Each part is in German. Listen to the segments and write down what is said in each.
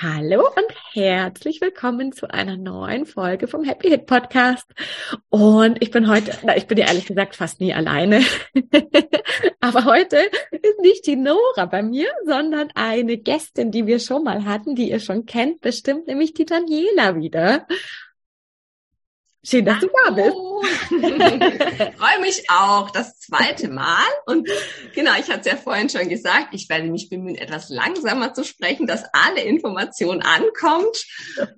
Hallo und herzlich willkommen zu einer neuen Folge vom Happy Hit Podcast. Und ich bin heute, na, ich bin ja ehrlich gesagt fast nie alleine. Aber heute ist nicht die Nora bei mir, sondern eine Gästin, die wir schon mal hatten, die ihr schon kennt, bestimmt nämlich die Daniela wieder. Schön, dass du da bist. Freue mich auch das zweite Mal. Und genau, ich hatte es ja vorhin schon gesagt, ich werde mich bemühen, etwas langsamer zu sprechen, dass alle Informationen ankommt.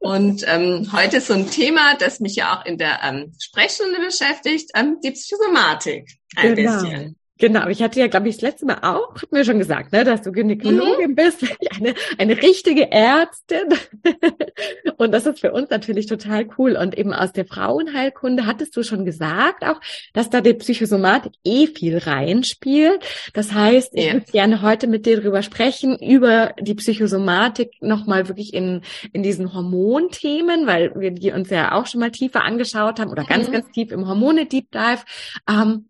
Und ähm, heute ist so ein Thema, das mich ja auch in der ähm, Sprechstunde beschäftigt, ähm, die Psychosomatik. Ein genau. bisschen. Genau, ich hatte ja, glaube ich, das letzte Mal auch, hat mir schon gesagt, ne, dass du Gynäkologin mhm. bist, eine, eine richtige Ärztin. und das ist für uns natürlich total cool. Und eben aus der Frauenheilkunde hattest du schon gesagt auch, dass da die Psychosomatik eh viel reinspielt. Das heißt, ich ja. würde gerne heute mit dir darüber sprechen, über die Psychosomatik nochmal wirklich in, in diesen Hormonthemen, weil wir die uns ja auch schon mal tiefer angeschaut haben oder ganz, mhm. ganz tief im Hormone-Deep Dive. Ähm,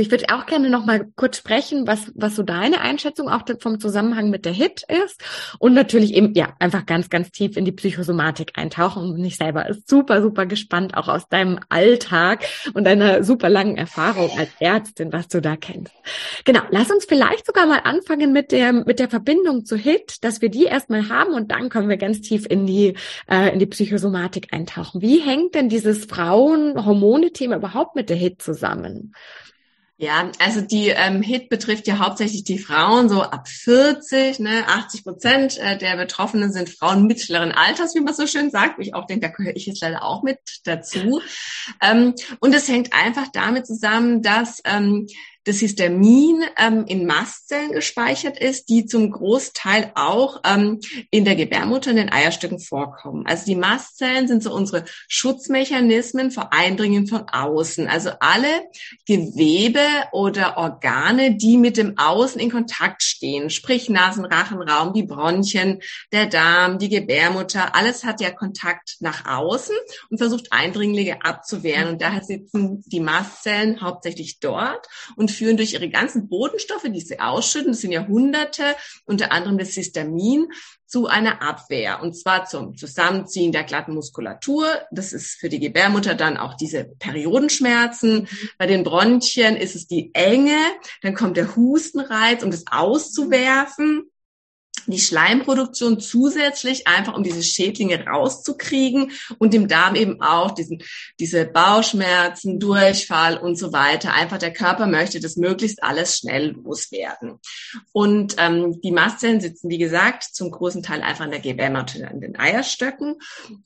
ich würde auch gerne noch mal kurz sprechen, was, was so deine Einschätzung auch vom Zusammenhang mit der HIT ist und natürlich eben, ja, einfach ganz, ganz tief in die Psychosomatik eintauchen und ich selber ist super, super gespannt auch aus deinem Alltag und deiner super langen Erfahrung als Ärztin, was du da kennst. Genau, lass uns vielleicht sogar mal anfangen mit der, mit der Verbindung zu HIT, dass wir die erstmal haben und dann können wir ganz tief in die, äh, in die Psychosomatik eintauchen. Wie hängt denn dieses Frauen-Hormone-Thema überhaupt mit der HIT zusammen? Ja, also die ähm, HIT betrifft ja hauptsächlich die Frauen so ab 40, ne, 80 Prozent äh, der Betroffenen sind Frauen mittleren Alters, wie man so schön sagt. Ich auch denke, da gehöre ich jetzt leider auch mit dazu. Ähm, und es hängt einfach damit zusammen, dass ähm, das Histamin ähm, in Mastzellen gespeichert ist, die zum Großteil auch ähm, in der Gebärmutter in den Eierstöcken vorkommen. Also die Mastzellen sind so unsere Schutzmechanismen vor Eindringen von außen. Also alle Gewebe oder Organe, die mit dem Außen in Kontakt stehen, sprich Nasenrachenraum, die Bronchien, der Darm, die Gebärmutter, alles hat ja Kontakt nach außen und versucht Eindringlinge abzuwehren. Und daher sitzen die Mastzellen hauptsächlich dort und führen durch ihre ganzen Bodenstoffe, die sie ausschütten, das sind ja hunderte, unter anderem das Histamin, zu einer Abwehr. Und zwar zum Zusammenziehen der glatten Muskulatur. Das ist für die Gebärmutter dann auch diese Periodenschmerzen. Bei den Bronchien ist es die Enge. Dann kommt der Hustenreiz, um das auszuwerfen die Schleimproduktion zusätzlich einfach, um diese Schädlinge rauszukriegen und dem Darm eben auch diesen, diese Bauchschmerzen, Durchfall und so weiter. Einfach der Körper möchte das möglichst alles schnell loswerden. Und ähm, die Mastzellen sitzen, wie gesagt, zum großen Teil einfach in der Gebärmutter, in den Eierstöcken.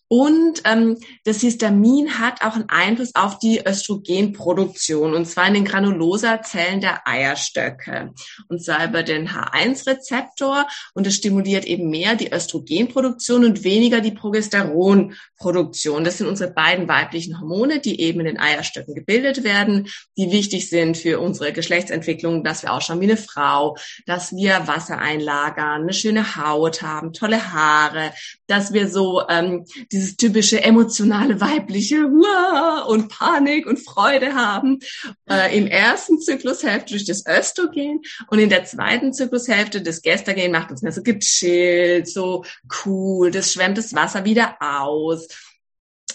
Und ähm, das Histamin hat auch einen Einfluss auf die Östrogenproduktion und zwar in den Granulosa-Zellen der Eierstöcke. Und zwar über den H1-Rezeptor und es stimuliert eben mehr die Östrogenproduktion und weniger die Progesteronproduktion. Das sind unsere beiden weiblichen Hormone, die eben in den Eierstöcken gebildet werden, die wichtig sind für unsere Geschlechtsentwicklung, dass wir ausschauen wie eine Frau, dass wir Wasser einlagern, eine schöne Haut haben, tolle Haare, dass wir so ähm, dieses typische emotionale weibliche Uah! und Panik und Freude haben. Äh, Im ersten Zyklushälfte durch das Östrogen und in der zweiten Zyklushälfte das Gestagen macht uns mehr so gechillt, so cool, das schwemmt das Wasser wieder aus.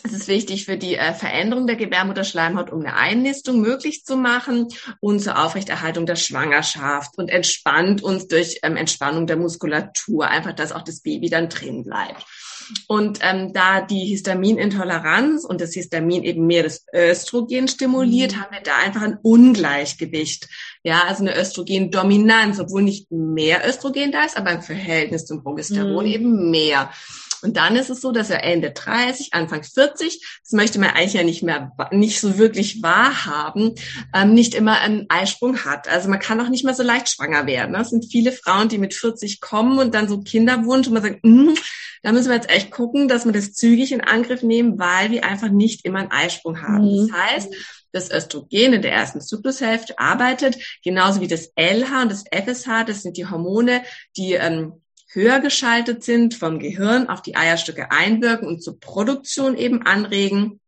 es ist wichtig für die äh, Veränderung der Gebärmutterschleimhaut, um eine Einnistung möglich zu machen und zur Aufrechterhaltung der Schwangerschaft und entspannt uns durch ähm, Entspannung der Muskulatur, einfach, dass auch das Baby dann drin bleibt. Und ähm, da die Histaminintoleranz und das Histamin eben mehr das Östrogen stimuliert, mhm. haben wir da einfach ein Ungleichgewicht. Ja, also eine Östrogendominanz, obwohl nicht mehr Östrogen da ist, aber im Verhältnis zum Progesteron mhm. eben mehr. Und dann ist es so, dass er Ende 30, Anfang 40, das möchte man eigentlich ja nicht mehr, nicht so wirklich wahrhaben, ähm, nicht immer einen Eisprung hat. Also man kann auch nicht mehr so leicht schwanger werden. Es sind viele Frauen, die mit 40 kommen und dann so Kinderwunsch und man sagt, mm, da müssen wir jetzt echt gucken, dass wir das zügig in Angriff nehmen, weil wir einfach nicht immer einen Eisprung haben. Mhm. Das heißt, das Östrogen in der ersten Zyklushälfte arbeitet, genauso wie das LH und das FSH, das sind die Hormone, die ähm, höher geschaltet sind, vom Gehirn auf die Eierstücke einwirken und zur Produktion eben anregen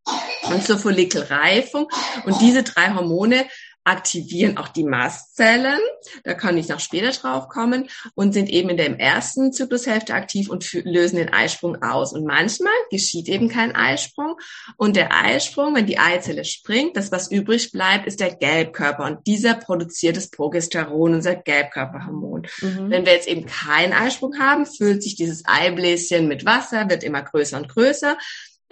und zur Follikelreifung. Und diese drei Hormone aktivieren auch die Mastzellen, da kann ich noch später drauf kommen, und sind eben in der ersten Zyklushälfte aktiv und lösen den Eisprung aus. Und manchmal geschieht eben kein Eisprung. Und der Eisprung, wenn die Eizelle springt, das, was übrig bleibt, ist der Gelbkörper. Und dieser produziert das Progesteron, unser Gelbkörperhormon. Mhm. Wenn wir jetzt eben keinen Eisprung haben, füllt sich dieses Eibläschen mit Wasser, wird immer größer und größer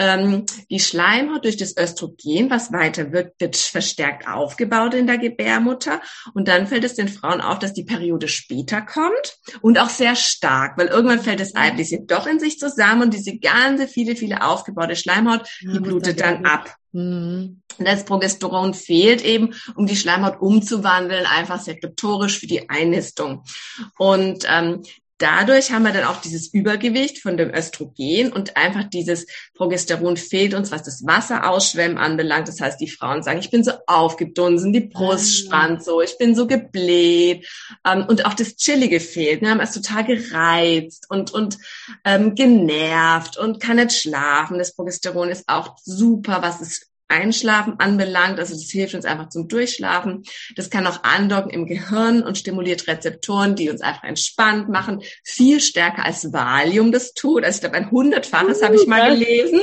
ähm, die Schleimhaut durch das Östrogen, was weiter wirkt, wird verstärkt aufgebaut in der Gebärmutter. Und dann fällt es den Frauen auf, dass die Periode später kommt und auch sehr stark, weil irgendwann fällt das Eibläschen doch in sich zusammen und diese ganze viele, viele aufgebaute Schleimhaut, die blutet dann ab. Mhm. Das Progesteron fehlt eben, um die Schleimhaut umzuwandeln, einfach sekretorisch für die Einnistung. Und ähm, dadurch haben wir dann auch dieses Übergewicht von dem Östrogen und einfach dieses Progesteron fehlt uns, was das Wasserausschwemmen anbelangt. Das heißt, die Frauen sagen, ich bin so aufgedunsen, die Brust ah. spannt so, ich bin so gebläht ähm, und auch das Chillige fehlt. Ne? Haben es total gereizt und und ähm, genervt und kann nicht schlafen. Das Progesteron ist auch super, was es Einschlafen anbelangt. Also das hilft uns einfach zum Durchschlafen. Das kann auch andocken im Gehirn und stimuliert Rezeptoren, die uns einfach entspannt machen. Viel stärker als Valium das tut. Also ich glaube, ein hundertfaches uh, habe ich mal gelesen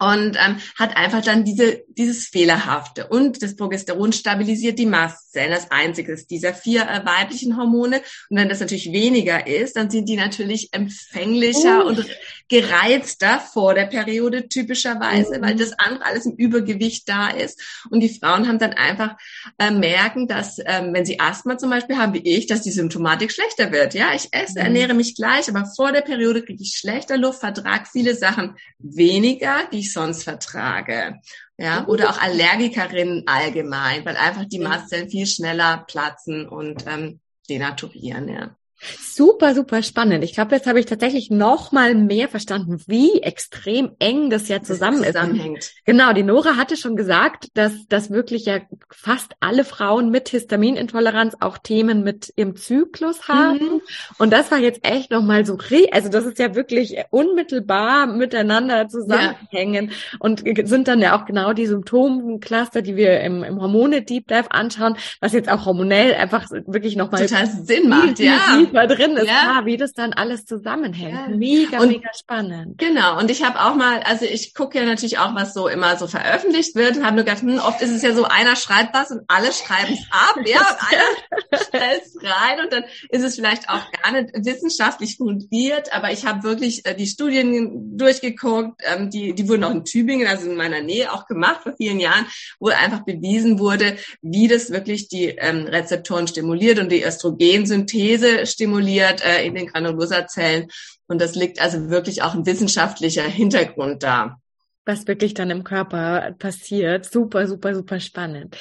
und ähm, hat einfach dann diese, dieses Fehlerhafte. Und das Progesteron stabilisiert die Mastzellen, das einzige dieser vier äh, weiblichen Hormone. Und wenn das natürlich weniger ist, dann sind die natürlich empfänglicher uh. und gereizter vor der Periode typischerweise, uh. weil das andere alles im Übergewicht da ist. Und die Frauen haben dann einfach äh, merken, dass ähm, wenn sie Asthma zum Beispiel haben, wie ich, dass die Symptomatik schlechter wird. Ja, ich esse, uh. ernähre mich gleich, aber vor der Periode kriege ich schlechter Luft, vertrag viele Sachen weniger, die ich sonst vertrage. Ja, mhm. oder auch Allergikerinnen allgemein, weil einfach die Mastzellen viel schneller platzen und ähm, denaturieren, ja. Super, super spannend. Ich glaube, jetzt habe ich tatsächlich noch mal mehr verstanden, wie extrem eng das ja zusammen das ist. Genau, die Nora hatte schon gesagt, dass das wirklich ja fast alle Frauen mit Histaminintoleranz auch Themen mit ihrem Zyklus haben. Mhm. Und das war jetzt echt noch mal so, also das ist ja wirklich unmittelbar miteinander zusammenhängen ja. und sind dann ja auch genau die Symptomcluster, die wir im, im Hormone Deep Dive anschauen, was jetzt auch hormonell einfach wirklich noch mal total Sinn macht, ja tiefer drin ist, ja. klar, wie das dann alles zusammenhängt. Ja. Mega, und, mega spannend. Genau. Und ich habe auch mal, also ich gucke ja natürlich auch, was so immer so veröffentlicht wird und habe nur gedacht, hm, oft ist es ja so, einer schreibt was und alle schreiben es ab, ja, und einer stellt es rein und dann ist es vielleicht auch gar nicht wissenschaftlich fundiert, aber ich habe wirklich äh, die Studien durchgeguckt, ähm, die, die wurden auch in Tübingen, also in meiner Nähe auch gemacht vor vielen Jahren, wo einfach bewiesen wurde, wie das wirklich die ähm, Rezeptoren stimuliert und die Östrogensynthese stimuliert äh, in den Granulosazellen. Und das liegt also wirklich auch ein wissenschaftlicher Hintergrund da was wirklich dann im Körper passiert. Super, super, super spannend.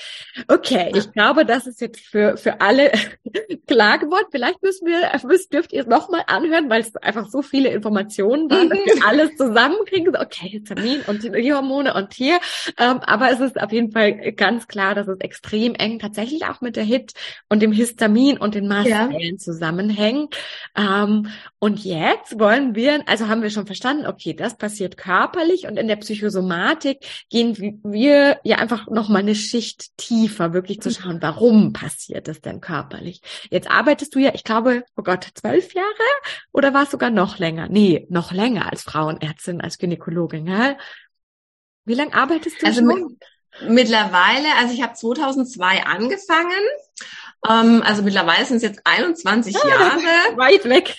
Okay, ich glaube, das ist jetzt für, für alle klar geworden. Vielleicht müssen wir, müsst, dürft ihr es nochmal anhören, weil es einfach so viele Informationen waren, dass wir alles zusammenkriegen. Okay, Histamin und die Hormone und hier. Ähm, aber es ist auf jeden Fall ganz klar, dass es extrem eng tatsächlich auch mit der HIT und dem Histamin und den Mastzellen ja. zusammenhängt. Ähm, und jetzt wollen wir, also haben wir schon verstanden, okay, das passiert körperlich und in der Psychologie Psychosomatik gehen wir ja einfach noch mal eine Schicht tiefer, wirklich zu schauen, warum passiert es denn körperlich. Jetzt arbeitest du ja, ich glaube, oh Gott, zwölf Jahre oder war es sogar noch länger? Nee, noch länger als Frauenärztin, als Gynäkologin. Ja? Wie lange arbeitest du also schon? Mittlerweile, also ich habe 2002 angefangen. Ähm, also mittlerweile sind es jetzt 21 ah, Jahre. Weit weg.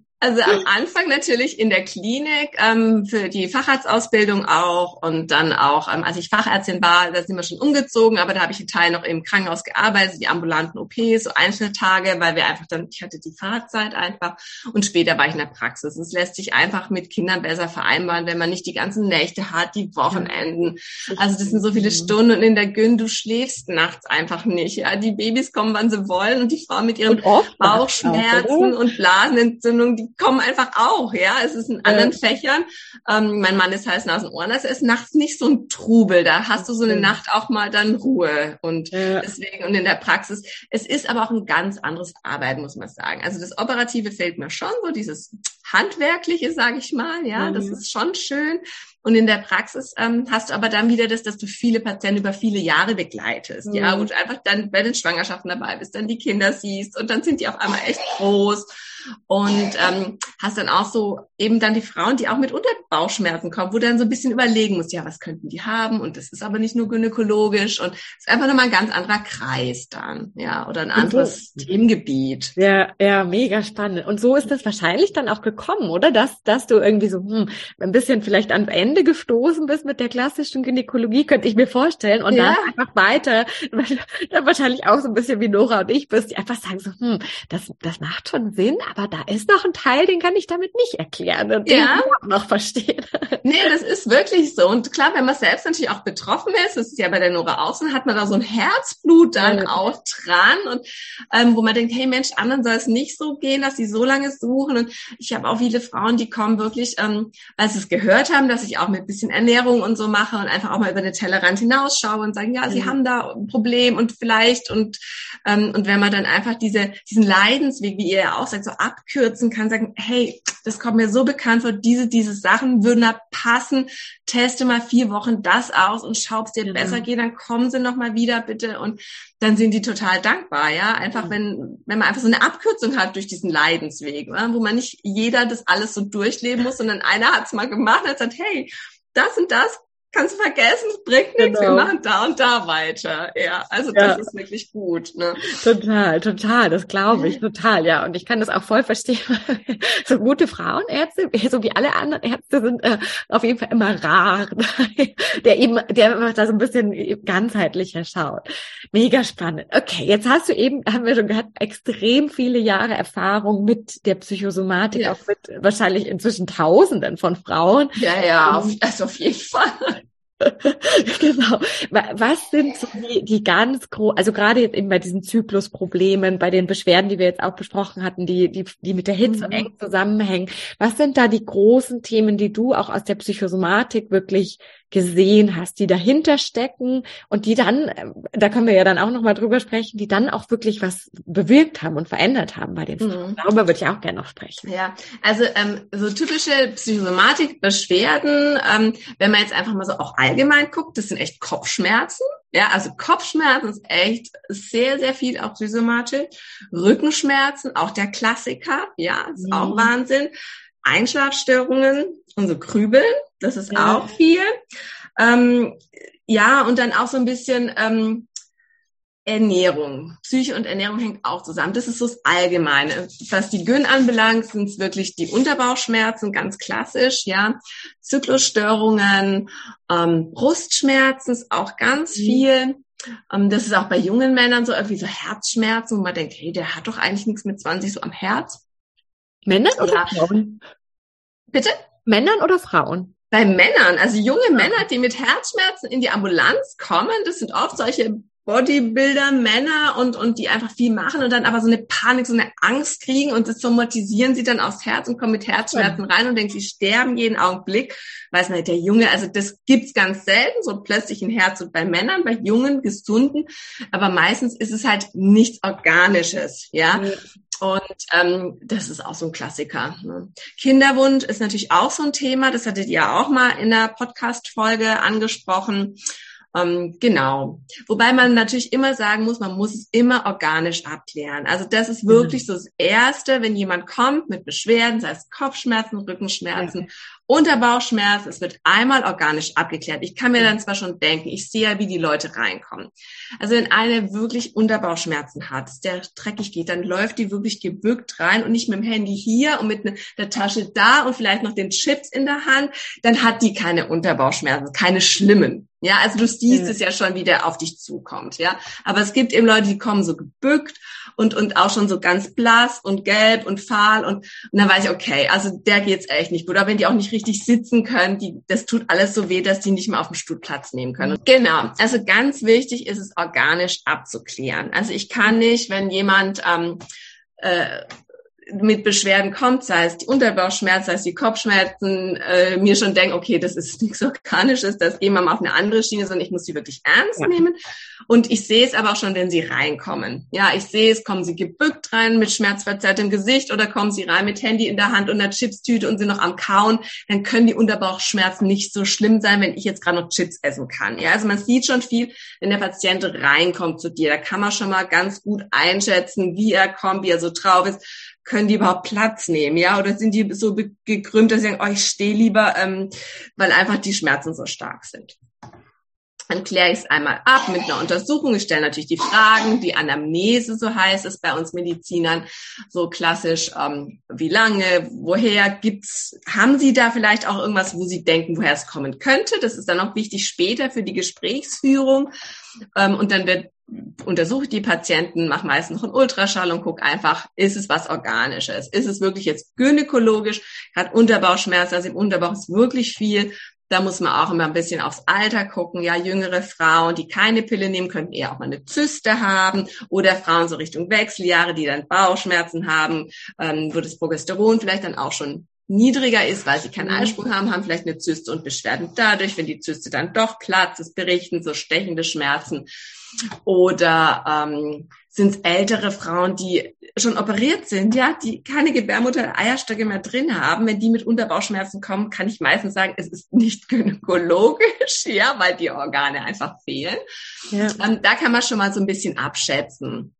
Also am Anfang natürlich in der Klinik ähm, für die Facharztausbildung auch und dann auch, ähm, als ich Fachärztin war, da sind wir schon umgezogen, aber da habe ich einen Teil noch im Krankenhaus gearbeitet, die ambulanten OPs, so Einzeltage, weil wir einfach dann, ich hatte die Fahrzeit einfach und später war ich in der Praxis. Es lässt sich einfach mit Kindern besser vereinbaren, wenn man nicht die ganzen Nächte hat, die Wochenenden. Also das sind so viele Stunden und in der Gyn, du schläfst nachts einfach nicht. Ja, die Babys kommen, wann sie wollen und die Frauen mit ihren Bauchschmerzen auch, und Blasenentzündungen, die kommen einfach auch, ja. Es ist in anderen ja. Fächern. Ähm, mein Mann ist heiß Nasen Ohren. Das ist nachts nicht so ein Trubel. Da hast du so eine Nacht auch mal dann Ruhe. Und ja. deswegen, und in der Praxis, es ist aber auch ein ganz anderes Arbeiten, muss man sagen. Also das Operative fällt mir schon so, dieses Handwerkliche, sage ich mal, ja, mhm. das ist schon schön. Und in der Praxis ähm, hast du aber dann wieder das, dass du viele Patienten über viele Jahre begleitest, mhm. ja, und einfach dann bei den Schwangerschaften dabei bist, dann die Kinder siehst und dann sind die auf einmal echt groß und ähm, hast dann auch so eben dann die Frauen, die auch mit Unterbauchschmerzen kommen, wo du dann so ein bisschen überlegen musst, ja, was könnten die haben? Und das ist aber nicht nur gynäkologisch und es ist einfach nochmal ein ganz anderer Kreis dann, ja, oder ein anderes so. Themengebiet. Ja, ja, mega spannend. Und so ist das wahrscheinlich dann auch gekommen, oder? Dass, dass du irgendwie so hm, ein bisschen vielleicht ans Ende gestoßen bist mit der klassischen Gynäkologie, könnte ich mir vorstellen. Und ja. dann einfach weiter, dann wahrscheinlich auch so ein bisschen wie Nora und ich bist, die einfach sagen so, hm, das, das macht schon Sinn, aber da ist noch ein Teil, den kann ich damit nicht erklären und ja. den auch noch verstehen. Nee, das ist wirklich so. Und klar, wenn man selbst natürlich auch betroffen ist, das ist ja bei der Nora auch so, hat man da so ein Herzblut dann ja. auch dran und ähm, wo man denkt, hey Mensch, anderen soll es nicht so gehen, dass sie so lange suchen. Und ich habe auch viele Frauen, die kommen wirklich, ähm, weil sie es gehört haben, dass ich auch mit bisschen Ernährung und so mache und einfach auch mal über den Tellerrand hinausschaue und sagen, ja, sie mhm. haben da ein Problem und vielleicht und ähm, und wenn man dann einfach diese diesen Leidensweg, wie ihr ja auch sagt, so abkürzen kann, sagen, hey, das kommt mir so bekannt vor, diese, diese Sachen würden da passen, teste mal vier Wochen das aus und schau, ob es dir ja. besser geht, dann kommen sie nochmal wieder bitte und dann sind die total dankbar, ja. Einfach ja. wenn, wenn man einfach so eine Abkürzung hat durch diesen Leidensweg, oder? wo man nicht jeder das alles so durchleben muss, sondern einer hat es mal gemacht und hat gesagt, hey, das und das kannst du vergessen, es bringt nichts, genau. wir machen da und da weiter. Ja, also ja. das ist wirklich gut. Ne? Total, total, das glaube ich, total, ja. Und ich kann das auch voll verstehen. so gute Frauenärzte, so wie alle anderen Ärzte, sind äh, auf jeden Fall immer rar, der eben, der da so ein bisschen ganzheitlicher schaut. Mega spannend. Okay, jetzt hast du eben, haben wir schon gehört, extrem viele Jahre Erfahrung mit der Psychosomatik, ja. auch mit wahrscheinlich inzwischen Tausenden von Frauen. Ja, ja, auf, also auf jeden Fall. genau. Was sind so die, die ganz großen, also gerade jetzt eben bei diesen Zyklusproblemen, bei den Beschwerden, die wir jetzt auch besprochen hatten, die, die, die mit der Hitze mhm. eng zusammenhängen. Was sind da die großen Themen, die du auch aus der Psychosomatik wirklich gesehen hast, die dahinter stecken und die dann, äh, da können wir ja dann auch nochmal drüber sprechen, die dann auch wirklich was bewirkt haben und verändert haben bei den Frauen. Mhm. Darüber würde ich auch gerne noch sprechen. Ja, also ähm, so typische Psychosomatik-Beschwerden, ähm, wenn man jetzt einfach mal so auch allgemein guckt, das sind echt Kopfschmerzen. Ja, also Kopfschmerzen ist echt sehr, sehr viel auch Psychosomatik. Rückenschmerzen, auch der Klassiker, ja, ist mhm. auch Wahnsinn. Einschlafstörungen und so Krübeln, das ist ja. auch viel. Ähm, ja, und dann auch so ein bisschen ähm, Ernährung. Psyche und Ernährung hängt auch zusammen. Das ist so das Allgemeine. Was die Gyn anbelangt, sind es wirklich die Unterbauchschmerzen, ganz klassisch, ja. Zyklusstörungen, ähm, Brustschmerzen ist auch ganz mhm. viel. Ähm, das ist auch bei jungen Männern so irgendwie so Herzschmerzen, wo man denkt, hey, der hat doch eigentlich nichts mit 20 so am Herz. Männer oder Frauen? Bitte? Männern oder Frauen? Bei Männern, also junge Männer, die mit Herzschmerzen in die Ambulanz kommen, das sind oft solche Bodybuilder, Männer und, und die einfach viel machen und dann aber so eine Panik, so eine Angst kriegen und das somatisieren sie dann aufs Herz und kommen mit Herzschmerzen rein und denken, sie sterben jeden Augenblick. Weiß nicht, der Junge, also das gibt's ganz selten, so plötzlich ein Herz und bei Männern, bei jungen, gesunden, aber meistens ist es halt nichts Organisches, ja. ja. Und ähm, das ist auch so ein Klassiker. Ne? Kinderwunsch ist natürlich auch so ein Thema. Das hattet ihr auch mal in der Podcast-Folge angesprochen. Ähm, genau. Wobei man natürlich immer sagen muss, man muss es immer organisch abklären. Also das ist wirklich mhm. so das Erste, wenn jemand kommt mit Beschwerden, sei es Kopfschmerzen, Rückenschmerzen, ja. Unterbauchschmerz, es wird einmal organisch abgeklärt. Ich kann mir dann zwar schon denken, ich sehe ja, wie die Leute reinkommen. Also wenn eine wirklich Unterbauchschmerzen hat, der dreckig geht, dann läuft die wirklich gebückt rein und nicht mit dem Handy hier und mit der Tasche da und vielleicht noch den Chips in der Hand, dann hat die keine Unterbauchschmerzen, keine schlimmen. Ja, also du siehst ja. es ja schon, wie der auf dich zukommt, ja. Aber es gibt eben Leute, die kommen so gebückt und, und auch schon so ganz blass und gelb und fahl und, und dann weiß ich, okay, also der geht's echt nicht gut. Aber wenn die auch nicht richtig sitzen können, die, das tut alles so weh, dass die nicht mehr auf dem Stuhl Platz nehmen können. Mhm. Genau. Also ganz wichtig ist es organisch abzuklären. Also ich kann nicht, wenn jemand ähm, äh, mit Beschwerden kommt, sei es die Unterbauchschmerzen, sei es die Kopfschmerzen, äh, mir schon denken, okay, das ist nichts Organisches, das gehen wir mal auf eine andere Schiene, sondern ich muss sie wirklich ernst nehmen. Und ich sehe es aber auch schon, wenn sie reinkommen. Ja, ich sehe es, kommen sie gebückt rein mit schmerzverzerrtem Gesicht oder kommen sie rein mit Handy in der Hand und einer Chipstüte und sind noch am Kauen, dann können die Unterbauchschmerzen nicht so schlimm sein, wenn ich jetzt gerade noch Chips essen kann. Ja, also man sieht schon viel, wenn der Patient reinkommt zu dir. Da kann man schon mal ganz gut einschätzen, wie er kommt, wie er so drauf ist können die überhaupt Platz nehmen, ja? Oder sind die so gekrümmt, dass sie sagen, oh, ich stehe lieber, ähm, weil einfach die Schmerzen so stark sind. Dann kläre ich es einmal ab mit einer Untersuchung. Ich stelle natürlich die Fragen, die Anamnese, so heißt es bei uns Medizinern, so klassisch, ähm, wie lange, woher gibt's, haben Sie da vielleicht auch irgendwas, wo Sie denken, woher es kommen könnte? Das ist dann auch wichtig später für die Gesprächsführung. Ähm, und dann wird untersuche die Patienten, mache meistens noch einen Ultraschall und gucke einfach, ist es was Organisches? Ist es wirklich jetzt gynäkologisch? Hat Unterbauchschmerzen, also im Unterbauch ist wirklich viel. Da muss man auch immer ein bisschen aufs Alter gucken. Ja, jüngere Frauen, die keine Pille nehmen, könnten eher auch mal eine Zyste haben. Oder Frauen so Richtung Wechseljahre, die dann Bauchschmerzen haben, ähm, wo das Progesteron vielleicht dann auch schon niedriger ist, weil sie keinen mhm. Eisprung haben, haben vielleicht eine Zyste und Beschwerden dadurch, wenn die Zyste dann doch platzt, es berichten so stechende Schmerzen. Oder ähm, sind es ältere Frauen, die schon operiert sind, ja, die keine Gebärmutter, Eierstöcke mehr drin haben. Wenn die mit Unterbauchschmerzen kommen, kann ich meistens sagen, es ist nicht gynäkologisch, ja, weil die Organe einfach fehlen. Ja. Ähm, da kann man schon mal so ein bisschen abschätzen.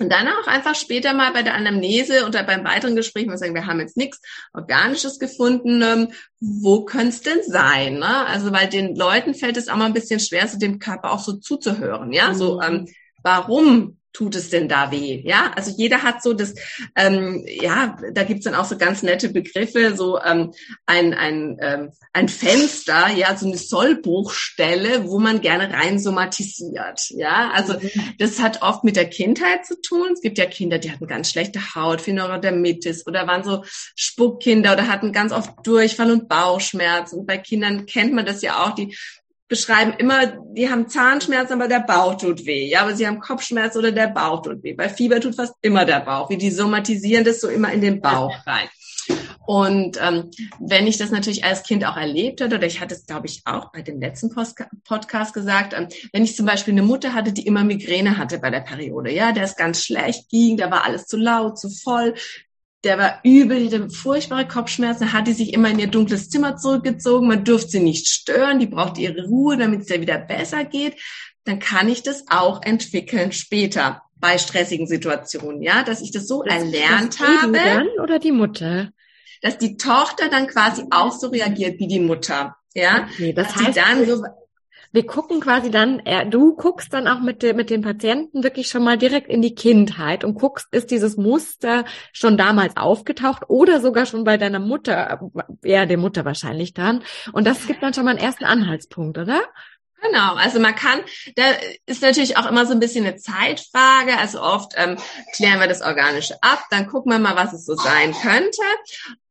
Und dann auch einfach später mal bei der Anamnese oder beim weiteren Gespräch mal sagen, wir haben jetzt nichts Organisches gefunden, ähm, wo könnte es denn sein? Ne? Also weil den Leuten fällt es auch mal ein bisschen schwer, so dem Körper auch so zuzuhören. Ja, mhm. so ähm, warum tut es denn da weh? Ja, also jeder hat so das, ähm, ja, da gibt's dann auch so ganz nette Begriffe, so ähm, ein, ein, ähm, ein Fenster, ja, so eine Sollbruchstelle, wo man gerne rein somatisiert. Ja, also mhm. das hat oft mit der Kindheit zu tun. Es gibt ja Kinder, die hatten ganz schlechte Haut, Pheneurodermitis oder waren so Spuckkinder oder hatten ganz oft Durchfall und Bauchschmerzen. Und bei Kindern kennt man das ja auch, die beschreiben immer, die haben Zahnschmerzen, aber der Bauch tut weh. Ja, aber sie haben Kopfschmerz oder der Bauch tut weh. Bei Fieber tut fast immer der Bauch. Wie die somatisieren das so immer in den Bauch rein. Und ähm, wenn ich das natürlich als Kind auch erlebt hatte, oder ich hatte es, glaube ich, auch bei dem letzten Post Podcast gesagt, ähm, wenn ich zum Beispiel eine Mutter hatte, die immer Migräne hatte bei der Periode, ja, der ist ganz schlecht ging, da war alles zu laut, zu voll, der war übel, die hatte furchtbare Kopfschmerzen, hat die sich immer in ihr dunkles Zimmer zurückgezogen, man durfte sie nicht stören, die brauchte ihre Ruhe, damit es ihr wieder besser geht, dann kann ich das auch entwickeln später bei stressigen Situationen, ja, dass ich das so das, erlernt das habe. Dann oder die Mutter? Dass die Tochter dann quasi auch so reagiert wie die Mutter, ja. Okay, das dass heißt, dann so wir gucken quasi dann, äh, du guckst dann auch mit, mit den Patienten wirklich schon mal direkt in die Kindheit und guckst, ist dieses Muster schon damals aufgetaucht oder sogar schon bei deiner Mutter, eher der Mutter wahrscheinlich dann. Und das gibt dann schon mal einen ersten Anhaltspunkt, oder? Genau, also man kann, da ist natürlich auch immer so ein bisschen eine Zeitfrage. Also oft ähm, klären wir das Organische ab, dann gucken wir mal, was es so sein könnte.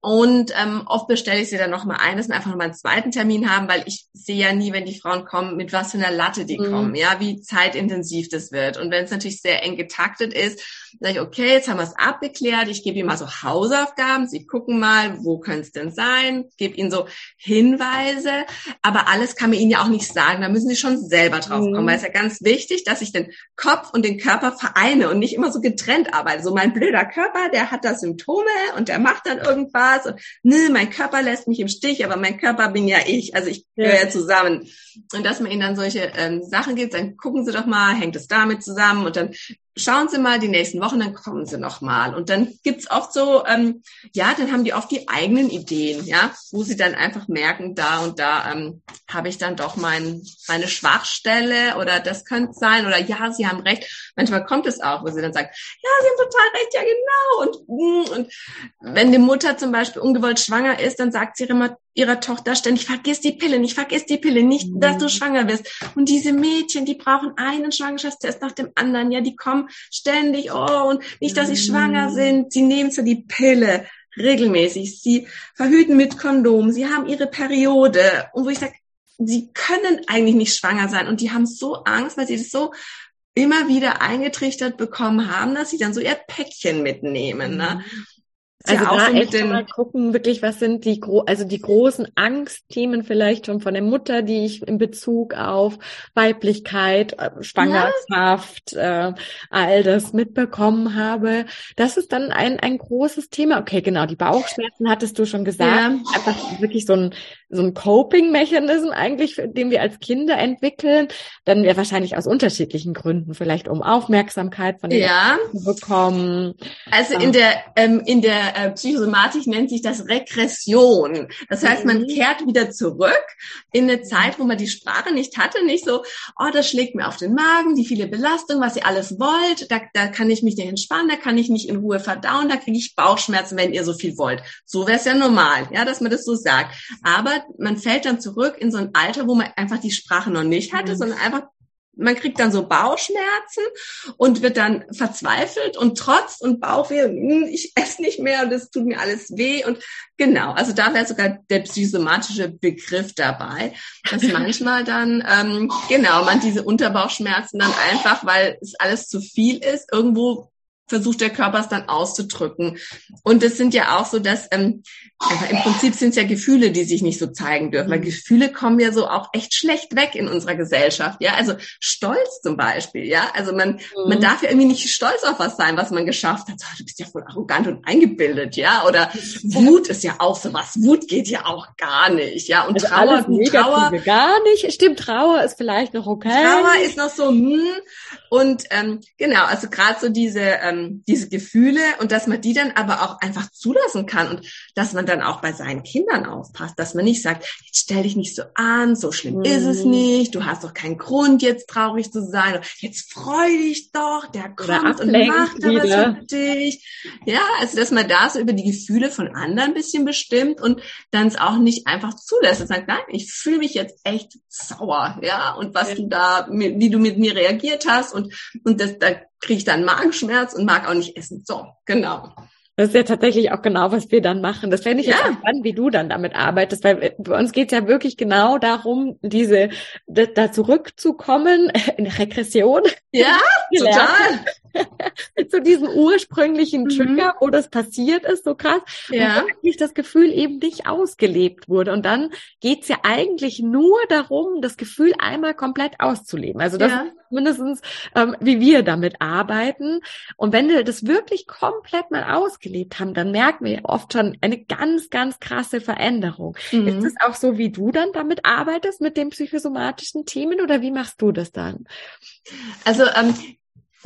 Und ähm, oft bestelle ich sie dann nochmal ein, dass wir einfach nochmal einen zweiten Termin haben, weil ich sehe ja nie, wenn die Frauen kommen, mit was für einer Latte die mhm. kommen, ja, wie zeitintensiv das wird. Und wenn es natürlich sehr eng getaktet ist, sage ich, okay, jetzt haben wir es abgeklärt, ich gebe ihnen mal so Hausaufgaben, sie gucken mal, wo könnte es denn sein, gebe ihnen so Hinweise, aber alles kann man ihnen ja auch nicht sagen, da müssen sie schon selber drauf kommen, mhm. weil es ja ganz wichtig, dass ich den Kopf und den Körper vereine und nicht immer so getrennt arbeite. So mein blöder Körper, der hat da Symptome und der macht dann irgendwas und ne, mein Körper lässt mich im Stich, aber mein Körper bin ja ich, also ich gehöre ja zusammen. Und dass man ihnen dann solche ähm, Sachen gibt, dann gucken sie doch mal, hängt es damit zusammen und dann schauen Sie mal die nächsten Wochen, dann kommen Sie noch mal. Und dann gibt's oft so, ähm, ja, dann haben die oft die eigenen Ideen, ja, wo sie dann einfach merken, da und da ähm, habe ich dann doch mein, meine Schwachstelle oder das könnte sein oder ja, Sie haben recht. Manchmal kommt es auch, wo sie dann sagen, ja, Sie haben total recht, ja genau. Und, mm, und wenn die Mutter zum Beispiel ungewollt schwanger ist, dann sagt sie immer, ihrer Tochter ständig, vergiss die Pille nicht, vergiss die Pille nicht, dass du mhm. schwanger bist. Und diese Mädchen, die brauchen einen Schwangerschaftstest nach dem anderen. Ja, die kommen ständig, oh, und nicht, dass sie schwanger mhm. sind. Sie nehmen so die Pille regelmäßig. Sie verhüten mit Kondom. Sie haben ihre Periode. Und wo ich sage, sie können eigentlich nicht schwanger sein. Und die haben so Angst, weil sie das so immer wieder eingetrichtert bekommen haben, dass sie dann so ihr Päckchen mitnehmen. Ne? Mhm. Also ja da so echt mal gucken, wirklich, was sind die, gro also die großen Angstthemen vielleicht schon von der Mutter, die ich in Bezug auf Weiblichkeit, äh, Schwangerschaft, ja. äh, all das mitbekommen habe. Das ist dann ein, ein großes Thema. Okay, genau, die Bauchschmerzen hattest du schon gesagt. Ja. Einfach wirklich so ein, so ein Coping-Mechanism eigentlich, den wir als Kinder entwickeln. Dann wir wahrscheinlich aus unterschiedlichen Gründen, vielleicht um Aufmerksamkeit von den ja. zu bekommen. Also in der, ähm, in der äh, Psychosomatik nennt sich das Regression. Das heißt, man mhm. kehrt wieder zurück in eine Zeit, wo man die Sprache nicht hatte, nicht so, oh, das schlägt mir auf den Magen, die viele Belastung, was ihr alles wollt, da, da kann ich mich nicht entspannen, da kann ich nicht in Ruhe verdauen, da kriege ich Bauchschmerzen, wenn ihr so viel wollt. So wäre es ja normal, ja, dass man das so sagt. Aber man fällt dann zurück in so ein Alter, wo man einfach die Sprache noch nicht hatte, mhm. sondern einfach man kriegt dann so Bauchschmerzen und wird dann verzweifelt und trotz und Bauchweh, hm, ich esse nicht mehr und es tut mir alles weh und genau, also da wäre sogar der psychosomatische Begriff dabei, dass manchmal dann ähm, genau man diese Unterbauchschmerzen dann einfach, weil es alles zu viel ist, irgendwo versucht der Körper es dann auszudrücken. Und es sind ja auch so, dass ähm, aber im Prinzip sind es ja Gefühle, die sich nicht so zeigen dürfen, weil mhm. Gefühle kommen ja so auch echt schlecht weg in unserer Gesellschaft. Ja, also Stolz zum Beispiel. Ja, also man mhm. man darf ja irgendwie nicht stolz auf was sein, was man geschafft hat. Oh, du bist ja voll arrogant und eingebildet. Ja, oder Wut ist ja auch so was. Wut geht ja auch gar nicht. Ja, und also Trauer, Trauer gar nicht. Stimmt, Trauer ist vielleicht noch okay. Trauer ist noch so hm. Und ähm, genau, also gerade so diese ähm, diese Gefühle und dass man die dann aber auch einfach zulassen kann und dass man dann auch bei seinen Kindern aufpasst, dass man nicht sagt, jetzt stell dich nicht so an, so schlimm mhm. ist es nicht, du hast doch keinen Grund jetzt traurig zu sein, jetzt freu dich doch, der kommt und macht da was für dich. Ja, also dass man da so über die Gefühle von anderen ein bisschen bestimmt und dann es auch nicht einfach zulässt und sagt, nein, ich fühle mich jetzt echt sauer, ja, und was ja. du da, wie du mit mir reagiert hast und, und das, da kriege ich dann Magenschmerz und mag auch nicht essen. So, genau. Das ist ja tatsächlich auch genau, was wir dann machen. Das fände ich ja. jetzt spannend, wie du dann damit arbeitest, weil bei uns geht es ja wirklich genau darum, diese da, da zurückzukommen in Regression. Ja, total. zu diesem ursprünglichen mhm. Trigger, mhm. wo das passiert ist, so krass. Ja. Und eigentlich das Gefühl eben nicht ausgelebt wurde. Und dann geht's ja eigentlich nur darum, das Gefühl einmal komplett auszuleben. Also das ja. ist mindestens, ähm, wie wir damit arbeiten. Und wenn wir das wirklich komplett mal ausgelebt haben, dann merken wir oft schon eine ganz, ganz krasse Veränderung. Mhm. Ist es auch so, wie du dann damit arbeitest, mit den psychosomatischen Themen, oder wie machst du das dann? Also ähm,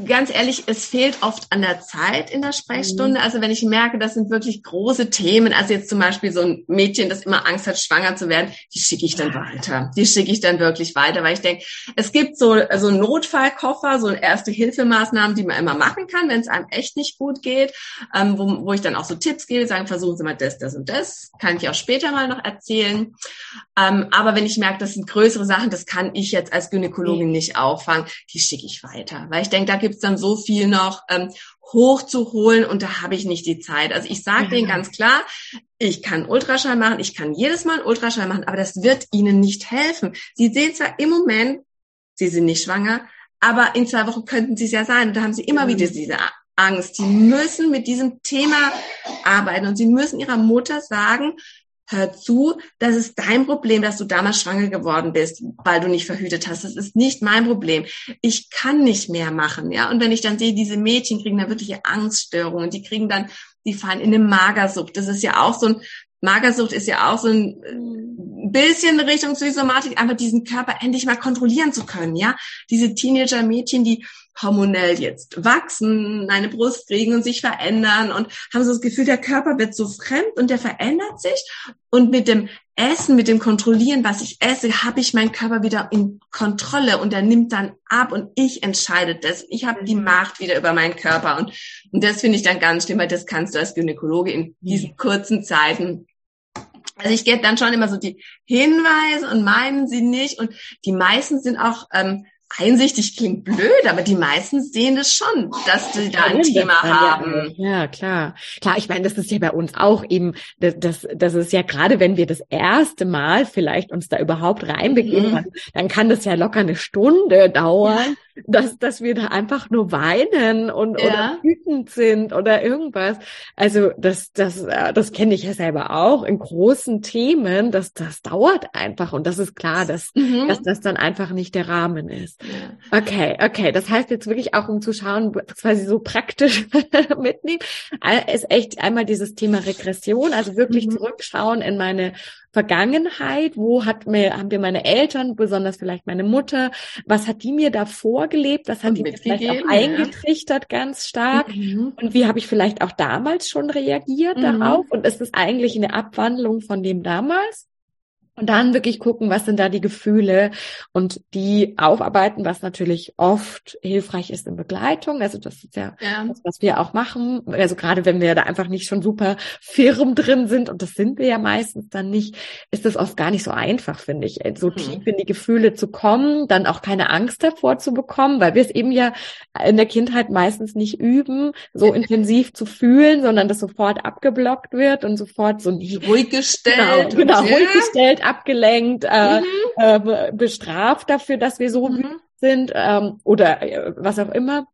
ganz ehrlich, es fehlt oft an der Zeit in der Sprechstunde. Mhm. Also wenn ich merke, das sind wirklich große Themen, also jetzt zum Beispiel so ein Mädchen, das immer Angst hat, schwanger zu werden, die schicke ich dann weiter. Die schicke ich dann wirklich weiter, weil ich denke, es gibt so, so einen Notfallkoffer, so erste Hilfemaßnahmen, die man immer machen kann, wenn es einem echt nicht gut geht, ähm, wo, wo ich dann auch so Tipps gebe, sagen, versuchen Sie mal das, das und das. Kann ich auch später mal noch erzählen. Ähm, aber wenn ich merke, das sind größere Sachen, das kann ich jetzt als Gynäkologin mhm. nicht auffangen, die schicke ich weiter. Weil ich denke, da gibt's dann so viel noch ähm, hochzuholen und da habe ich nicht die Zeit. Also ich sage ja. denen ganz klar, ich kann Ultraschall machen, ich kann jedes Mal Ultraschall machen, aber das wird ihnen nicht helfen. Sie sehen zwar im Moment, sie sind nicht schwanger, aber in zwei Wochen könnten sie es ja sein. Und da haben sie immer wieder diese Angst. Sie müssen mit diesem Thema arbeiten und sie müssen ihrer Mutter sagen, hör zu, das ist dein Problem, dass du damals schwanger geworden bist, weil du nicht verhütet hast. Das ist nicht mein Problem. Ich kann nicht mehr machen, ja. Und wenn ich dann sehe, diese Mädchen kriegen dann wirkliche Angststörungen, die kriegen dann, die fallen in eine Magersucht. Das ist ja auch so ein, Magersucht ist ja auch so ein bisschen Richtung Psychosomatik, einfach diesen Körper endlich mal kontrollieren zu können, ja. Diese Teenager-Mädchen, die hormonell jetzt wachsen, eine Brust kriegen und sich verändern und haben so das Gefühl, der Körper wird so fremd und der verändert sich. Und mit dem Essen, mit dem Kontrollieren, was ich esse, habe ich meinen Körper wieder in Kontrolle und er nimmt dann ab und ich entscheide das. Ich habe die mhm. Macht wieder über meinen Körper und, und das finde ich dann ganz schlimm, weil das kannst du als Gynäkologe in diesen mhm. kurzen Zeiten also ich gebe dann schon immer so die Hinweise und meinen sie nicht. Und die meisten sind auch ähm, einsichtig klingt blöd, aber die meisten sehen das schon, dass sie da ein Thema haben. Ja, klar. Klar, ich meine, das ist ja bei uns auch eben, das, das, das ist ja gerade, wenn wir das erste Mal vielleicht uns da überhaupt reinbegeben, mhm. dann kann das ja locker eine Stunde dauern. Ja dass, dass wir da einfach nur weinen und ja. oder wütend sind oder irgendwas. Also das, das, äh, das kenne ich ja selber auch in großen Themen. Das, das dauert einfach und das ist klar, dass, mhm. dass das dann einfach nicht der Rahmen ist. Ja. Okay, okay. Das heißt jetzt wirklich auch, um zu schauen, quasi so praktisch mitnehmen, ist echt einmal dieses Thema Regression, also wirklich mhm. zurückschauen in meine Vergangenheit? Wo hat mir, haben mir meine Eltern, besonders vielleicht meine Mutter, was hat die mir da vorgelebt? Was hat Und die mir vielleicht auch eingetrichtert ja. ganz stark? Mhm. Und wie habe ich vielleicht auch damals schon reagiert mhm. darauf? Und ist es eigentlich eine Abwandlung von dem damals? Und dann wirklich gucken, was sind da die Gefühle und die aufarbeiten, was natürlich oft hilfreich ist in Begleitung. Also das ist ja, ja. das, was wir auch machen. Also gerade wenn wir da einfach nicht schon super firm drin sind, und das sind wir ja meistens dann nicht, ist das oft gar nicht so einfach, finde ich, so mhm. tief in die Gefühle zu kommen, dann auch keine Angst davor zu bekommen, weil wir es eben ja in der Kindheit meistens nicht üben, so intensiv zu fühlen, sondern das sofort abgeblockt wird und sofort so ruhig gestellt. Genau, genau ruhig gestellt abgelenkt, äh, mhm. äh, bestraft dafür, dass wir so mhm. sind ähm, oder äh, was auch immer.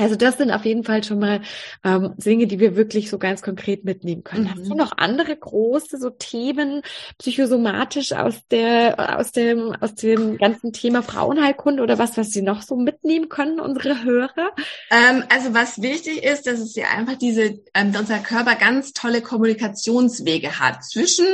Also das sind auf jeden Fall schon mal ähm, Dinge, die wir wirklich so ganz konkret mitnehmen können. Mhm. Hast du noch andere große so Themen psychosomatisch aus der aus dem aus dem ganzen Thema Frauenheilkunde oder was, was sie noch so mitnehmen können, unsere Hörer? Ähm, also was wichtig ist, dass es ja einfach diese ähm, unser Körper ganz tolle Kommunikationswege hat zwischen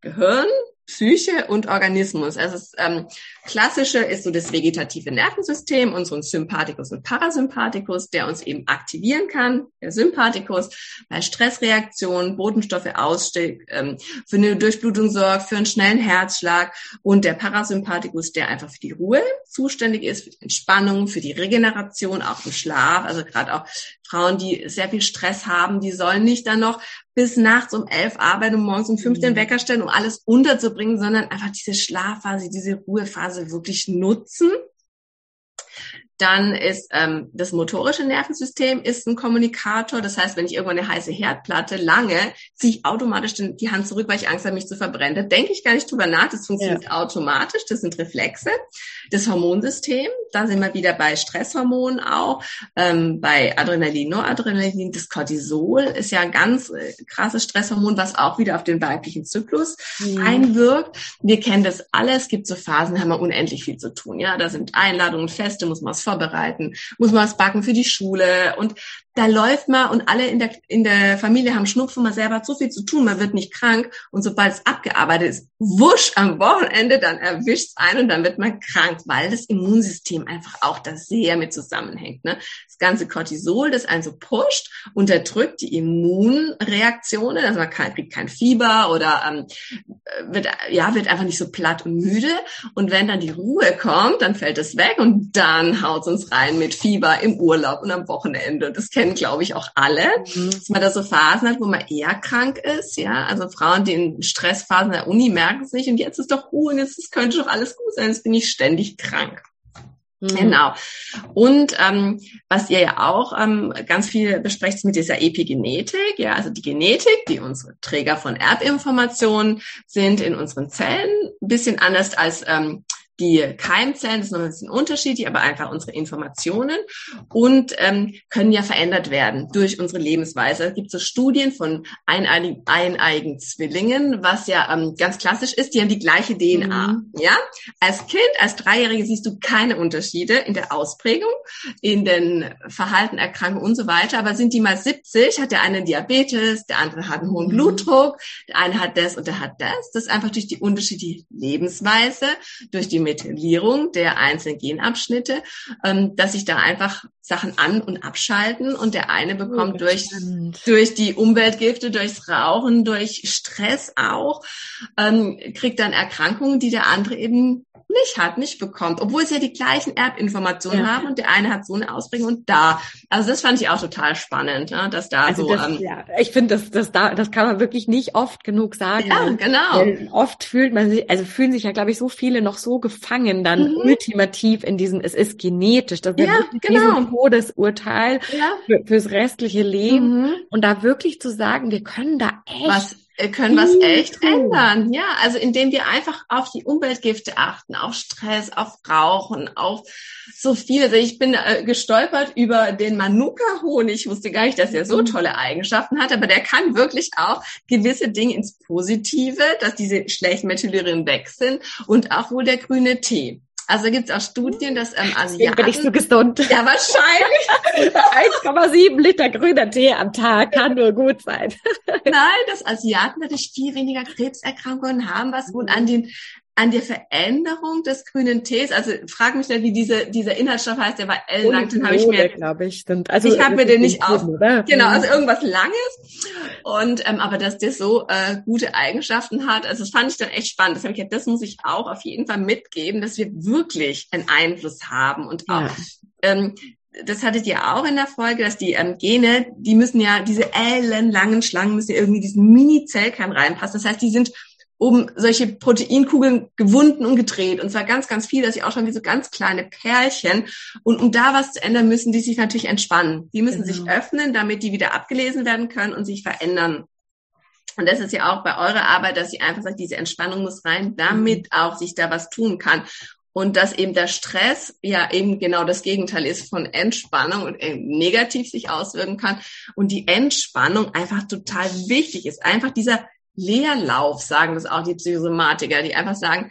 Gehirn, Psyche und Organismus. Also das ähm, klassische ist so das vegetative Nervensystem, unseren Sympathikus und Parasympathikus, der uns eben aktivieren kann. Der Sympathikus bei Stressreaktionen, Botenstoffe ausstieg, ähm, für eine Durchblutung sorgt, für einen schnellen Herzschlag und der Parasympathikus, der einfach für die Ruhe zuständig ist, für die Entspannung, für die Regeneration, auch im Schlaf. Also gerade auch Frauen, die sehr viel Stress haben, die sollen nicht dann noch bis nachts um elf arbeiten und morgens um fünf den mhm. Wecker stellen, um alles unterzubringen, sondern einfach diese Schlafphase, diese Ruhephase wirklich nutzen dann ist ähm, das motorische Nervensystem ist ein Kommunikator. Das heißt, wenn ich irgendwo eine heiße Herdplatte lange, ziehe ich automatisch die Hand zurück, weil ich Angst habe, mich zu verbrennen. Da denke ich gar nicht drüber nach. Das funktioniert ja. automatisch. Das sind Reflexe. Das Hormonsystem, da sind wir wieder bei Stresshormonen auch, ähm, bei Adrenalin, Noradrenalin. Das Cortisol ist ja ein ganz äh, krasses Stresshormon, was auch wieder auf den weiblichen Zyklus mhm. einwirkt. Wir kennen das alle. Es gibt so Phasen, da haben wir unendlich viel zu tun. Ja, da sind Einladungen, Feste, muss man was vorbereiten, muss man was backen für die Schule und da läuft man und alle in der, in der Familie haben Schnupfen, man selber hat so viel zu tun, man wird nicht krank und sobald es abgearbeitet ist, wusch am Wochenende, dann erwischt es ein und dann wird man krank, weil das Immunsystem einfach auch da sehr mit zusammenhängt. Ne? Das ganze Cortisol, das einen so pusht, unterdrückt die Immunreaktionen, also man kann, kriegt kein Fieber oder ähm, wird, ja, wird einfach nicht so platt und müde und wenn dann die Ruhe kommt, dann fällt es weg und dann haut es uns rein mit Fieber im Urlaub und am Wochenende. Das kennen, glaube ich, auch alle, mhm. dass man da so Phasen hat, wo man eher krank ist. Ja, also Frauen, die in Stressphasen der Uni merken es nicht und jetzt ist doch Ruhe und jetzt könnte doch alles gut sein, jetzt bin ich ständig krank. Mhm. Genau. Und ähm, was ihr ja auch ähm, ganz viel besprecht mit dieser Epigenetik, ja, also die Genetik, die unsere Träger von Erbinformationen sind in unseren Zellen, ein bisschen anders als ähm, die Keimzellen, das ist noch ein bisschen unterschiedlich, aber einfach unsere Informationen und ähm, können ja verändert werden durch unsere Lebensweise. Es gibt so Studien von eineigen, eineigen Zwillingen, was ja ähm, ganz klassisch ist, die haben die gleiche DNA. Mhm. Ja, als Kind, als Dreijährige siehst du keine Unterschiede in der Ausprägung, in den Verhalten, Erkrankungen und so weiter. Aber sind die mal 70, hat der eine Diabetes, der andere hat einen hohen mhm. Blutdruck, der eine hat das und der hat das. Das ist einfach durch die unterschiedliche Lebensweise, durch die Methylierung der einzelnen Genabschnitte, ähm, dass sich da einfach Sachen an- und abschalten und der eine bekommt oh, durch, durch die Umweltgifte, durchs Rauchen, durch Stress auch, ähm, kriegt dann Erkrankungen, die der andere eben nicht hat, nicht bekommt, obwohl sie ja die gleichen Erbinformationen ja. haben und der eine hat so eine Ausprägung und da. Also das fand ich auch total spannend, ne, dass da also so. Das, ähm, ja, ich finde, das, das, da, das kann man wirklich nicht oft genug sagen. Ja, genau. Oft fühlt man sich, also fühlen sich ja, glaube ich, so viele noch so gefangen dann mhm. ultimativ in diesem, es ist genetisch, das ist ja, genau. Todesurteil ja. für, fürs restliche Leben mhm. und da wirklich zu sagen, wir können da echt Was können was echt ändern. Ja, also indem wir einfach auf die Umweltgifte achten, auf Stress, auf Rauchen, auf so viel. Also ich bin äh, gestolpert über den Manuka-Honig. Ich wusste gar nicht, dass er so mhm. tolle Eigenschaften hat, aber der kann wirklich auch gewisse Dinge ins Positive, dass diese schlechten Methylierien weg sind und auch wohl der grüne Tee. Also gibt es auch Studien, dass ähm, Asiaten... bin ich so gesund. Ja, wahrscheinlich. 1,7 Liter grüner Tee am Tag kann nur gut sein. Nein, dass Asiaten natürlich viel weniger Krebserkrankungen haben, was wohl an den an der Veränderung des grünen Tees, also frag mich nicht, wie diese, dieser Inhaltsstoff heißt, der war ellenlang, den habe ich mir, glaube ich, sind, also ich habe mir den nicht auf, genau, also irgendwas Langes und ähm, aber dass der so äh, gute Eigenschaften hat, also das fand ich dann echt spannend. Das habe ich gedacht, das muss ich auch auf jeden Fall mitgeben, dass wir wirklich einen Einfluss haben und auch ja. ähm, das hattet ihr auch in der Folge, dass die ähm, Gene, die müssen ja, diese ellenlangen Schlangen müssen ja irgendwie diesen Mini-Zellkern reinpassen. Das heißt, die sind um solche Proteinkugeln gewunden und gedreht. Und zwar ganz, ganz viel, dass sie auch schon wie so ganz kleine Perlchen. Und um da was zu ändern, müssen die sich natürlich entspannen. Die müssen genau. sich öffnen, damit die wieder abgelesen werden können und sich verändern. Und das ist ja auch bei eurer Arbeit, dass sie einfach sagt, diese Entspannung muss rein, damit mhm. auch sich da was tun kann. Und dass eben der Stress ja eben genau das Gegenteil ist von Entspannung und negativ sich auswirken kann. Und die Entspannung einfach total wichtig ist. Einfach dieser Leerlauf, sagen das auch die Psychosomatiker, die einfach sagen,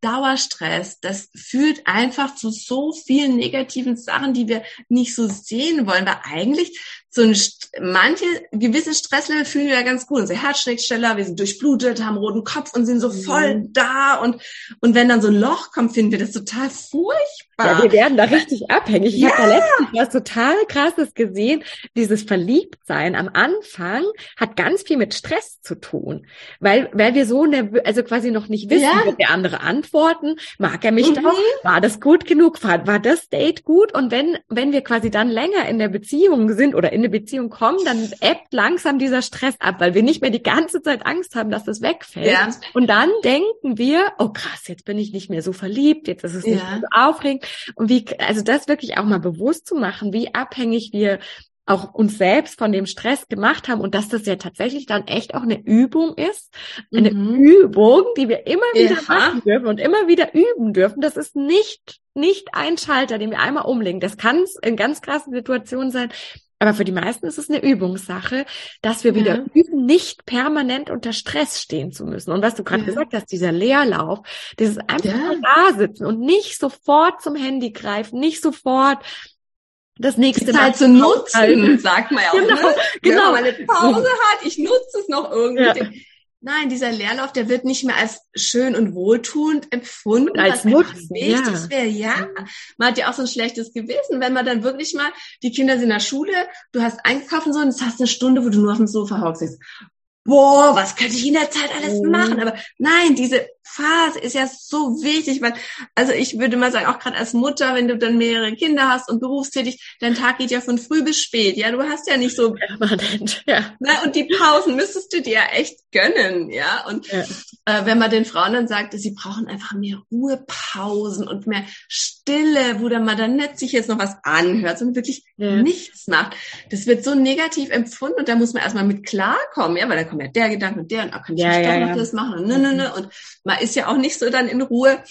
Dauerstress, das führt einfach zu so vielen negativen Sachen, die wir nicht so sehen wollen, weil eigentlich so ein, manche gewisse Stresslevel fühlen wir ja ganz gut. Unser Herz schlägt schneller, wir sind durchblutet, haben roten Kopf und sind so voll mhm. da. Und, und wenn dann so ein Loch kommt, finden wir das total furchtbar. Ja, wir werden da richtig abhängig. Ich ja. habe da letztens was total krasses gesehen. Dieses Verliebtsein am Anfang hat ganz viel mit Stress zu tun. Weil, weil wir so nervös, also quasi noch nicht wissen, ja. wird der andere antworten. Mag er mich mhm. doch? War das gut genug? War, war das Date gut? Und wenn, wenn wir quasi dann länger in der Beziehung sind oder in eine Beziehung kommen, dann ebbt langsam dieser Stress ab, weil wir nicht mehr die ganze Zeit Angst haben, dass das wegfällt. Ja. Und dann denken wir, oh krass, jetzt bin ich nicht mehr so verliebt, jetzt ist es ja. nicht mehr so aufregend. Und wie, also das wirklich auch mal bewusst zu machen, wie abhängig wir auch uns selbst von dem Stress gemacht haben und dass das ja tatsächlich dann echt auch eine Übung ist, eine mhm. Übung, die wir immer wieder ja. machen dürfen und immer wieder üben dürfen. Das ist nicht nicht ein Schalter, den wir einmal umlegen. Das kann in ganz krassen Situationen sein, aber für die meisten ist es eine Übungssache, dass wir wieder ja. üben, nicht permanent unter Stress stehen zu müssen. Und was du gerade ja. gesagt hast, dieser Leerlauf, dieses einfach ja. da sitzen und nicht sofort zum Handy greifen, nicht sofort das nächste die Zeit zu nutzen, sagt man ja auch. Genau, ne? genau. Wenn man eine Pause hat, ich nutze es noch irgendwie. Ja. Nein, dieser Leerlauf, der wird nicht mehr als schön und wohltuend empfunden, und als Nutzen, wichtig ja. wäre. Ja, man hat ja auch so ein schlechtes Gewissen, wenn man dann wirklich mal, die Kinder sind in der Schule, du hast einkaufen und so, und es hast eine Stunde, wo du nur auf dem Sofa hockst. Boah, was könnte ich in der Zeit alles mhm. machen? Aber nein, diese Phase ist ja so wichtig, weil, also ich würde mal sagen, auch gerade als Mutter, wenn du dann mehrere Kinder hast und berufstätig, dein Tag geht ja von früh bis spät. Ja, du hast ja nicht so permanent, ja. Na, und die Pausen müsstest du dir ja echt gönnen, ja. Und ja. Äh, wenn man den Frauen dann sagt, sie brauchen einfach mehr Ruhepausen und mehr Stille, wo dann mal dann nicht sich jetzt noch was anhört, sondern wirklich ja. nichts macht. Das wird so negativ empfunden und da muss man erstmal mit klarkommen, ja, weil da kommt ja der Gedanke und der und ah, kann ich ja, nicht doch noch das machen und ne, ne, ne. Und man ist ja auch nicht so dann in Ruhe.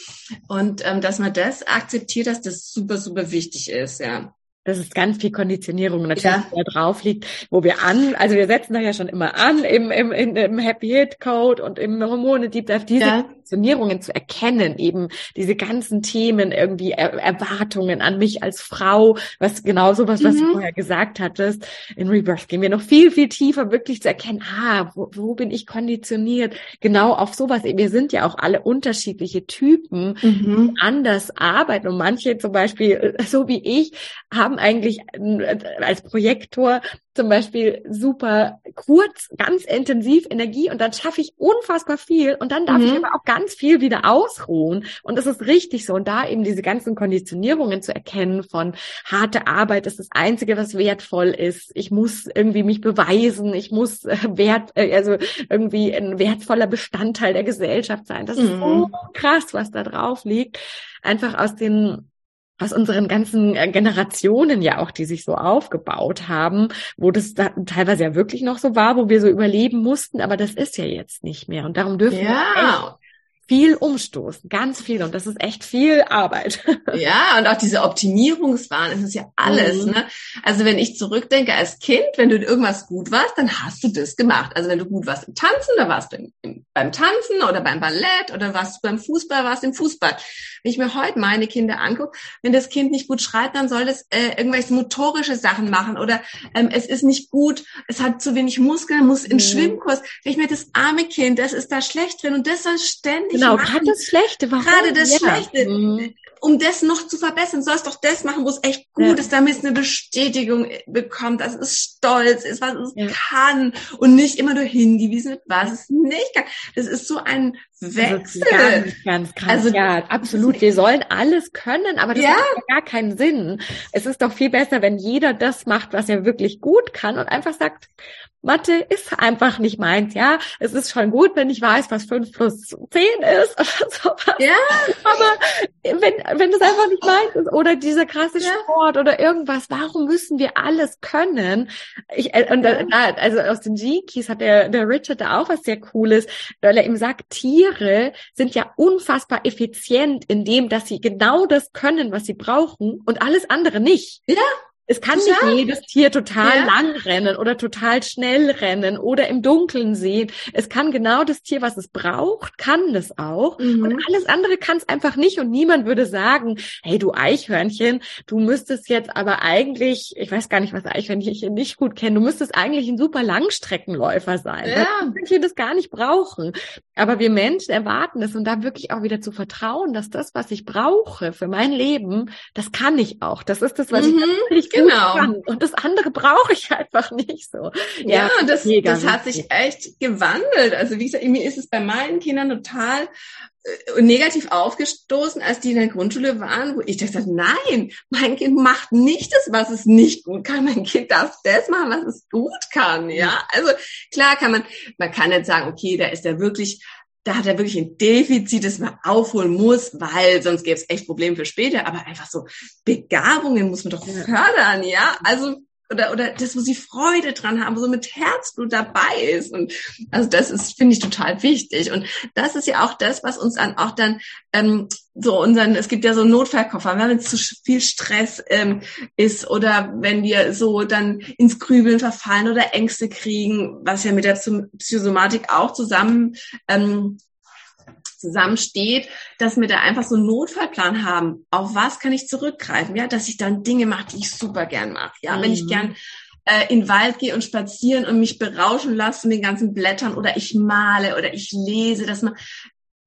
Und ähm, dass man das akzeptiert, dass das super, super wichtig ist, ja. Das ist ganz viel Konditionierung natürlich, ja. da drauf liegt, wo wir an, also wir setzen da ja schon immer an im, im, im Happy Hit Code und im Hormone Deep Dive, diese ja. Konditionierungen zu erkennen, eben diese ganzen Themen, irgendwie er Erwartungen an mich als Frau, was genau sowas, was mhm. du vorher gesagt hattest. In Rebirth gehen wir noch viel, viel tiefer, wirklich zu erkennen, ah, wo, wo bin ich konditioniert? Genau auf sowas. Wir sind ja auch alle unterschiedliche Typen, mhm. anders arbeiten und manche zum Beispiel, so wie ich, haben haben eigentlich äh, als Projektor zum Beispiel super kurz, ganz intensiv Energie und dann schaffe ich unfassbar viel und dann darf mhm. ich aber auch ganz viel wieder ausruhen und das ist richtig so und da eben diese ganzen Konditionierungen zu erkennen von harte Arbeit ist das einzige, was wertvoll ist. Ich muss irgendwie mich beweisen, ich muss äh, wert, äh, also irgendwie ein wertvoller Bestandteil der Gesellschaft sein. Das mhm. ist so mhm. krass, was da drauf liegt. Einfach aus den aus unseren ganzen äh, Generationen ja auch, die sich so aufgebaut haben, wo das da teilweise ja wirklich noch so war, wo wir so überleben mussten, aber das ist ja jetzt nicht mehr. Und darum dürfen ja. wir viel umstoßen, ganz viel und das ist echt viel Arbeit. Ja, und auch diese Optimierungswahn, es ist ja alles, mhm. ne? Also wenn ich zurückdenke als Kind, wenn du irgendwas gut warst, dann hast du das gemacht. Also wenn du gut warst im Tanzen, dann warst du im, im, beim Tanzen oder beim Ballett oder warst du beim Fußball, warst du im Fußball. Wenn ich mir heute meine Kinder angucke, wenn das Kind nicht gut schreit, dann soll es äh, irgendwelche motorische Sachen machen oder ähm, es ist nicht gut, es hat zu wenig Muskeln, muss in mhm. Schwimmkurs. Wenn ich mir das arme Kind, das ist da schlecht drin und das soll ständig Genau, gerade das Schlechte. Warum? Gerade das ja. Schlechte. Mhm. Um das noch zu verbessern, sollst doch das machen, wo es echt gut ja. ist, damit es eine Bestätigung bekommt, dass es stolz ist, was es ja. kann und nicht immer nur hingewiesen wird, was es nicht kann. Das ist so ein Wechsel. Ganz, ganz krass. Also, ja, absolut. Wir sollen alles können, aber das ja. macht ja gar keinen Sinn. Es ist doch viel besser, wenn jeder das macht, was er wirklich gut kann und einfach sagt, Mathe ist einfach nicht meins, ja. Es ist schon gut, wenn ich weiß, was fünf plus zehn ist oder sowas. Ja. Aber wenn, wenn das einfach nicht meins ist oder dieser krasse ja. Sport oder irgendwas, warum müssen wir alles können? Ich, äh, und da, also aus den G-Keys hat der, der Richard da auch was sehr Cooles, weil er ihm sagt, Tiere sind ja unfassbar effizient in dem, dass sie genau das können, was sie brauchen und alles andere nicht. Ja. Es kann ja. nicht jedes Tier total ja. lang rennen oder total schnell rennen oder im Dunkeln sehen. Es kann genau das Tier, was es braucht, kann das auch. Mhm. Und alles andere kann es einfach nicht. Und niemand würde sagen, hey du Eichhörnchen, du müsstest jetzt aber eigentlich, ich weiß gar nicht, was Eichhörnchen nicht gut kennen, du müsstest eigentlich ein super Langstreckenläufer sein. Ja. Wir das gar nicht brauchen. Aber wir Menschen erwarten es und da wirklich auch wieder zu vertrauen, dass das, was ich brauche für mein Leben, das kann ich auch. Das ist das, was mhm. ich genau. kann. Und das andere brauche ich einfach nicht so. Ja, ja das, das hat sich echt gewandelt. Also wie gesagt, mir ist es bei meinen Kindern total äh, negativ aufgestoßen, als die in der Grundschule waren, wo ich dachte, nein, mein Kind macht nicht das, was es nicht gut kann. Mein Kind darf das machen, was es gut kann. Ja, also klar kann man, man kann jetzt sagen, okay, da ist er wirklich da hat er wirklich ein Defizit, das man aufholen muss, weil sonst gäbe es echt Probleme für später. Aber einfach so Begabungen muss man doch fördern, ja. Also oder oder das, wo sie Freude dran haben, wo so mit Herzblut dabei ist. Und also das ist, finde ich, total wichtig. Und das ist ja auch das, was uns dann auch dann ähm, so unseren, es gibt ja so Notfallkoffer, wenn es zu viel Stress ähm, ist oder wenn wir so dann ins Grübeln verfallen oder Ängste kriegen, was ja mit der Psychosomatik auch zusammen ähm, zusammensteht, dass wir da einfach so einen Notfallplan haben. Auf was kann ich zurückgreifen? Ja, dass ich dann Dinge mache, die ich super gern mache. Ja, mhm. wenn ich mhm. gern äh, in den Wald gehe und spazieren und mich berauschen lasse mit den ganzen Blättern oder ich male oder ich lese, dass man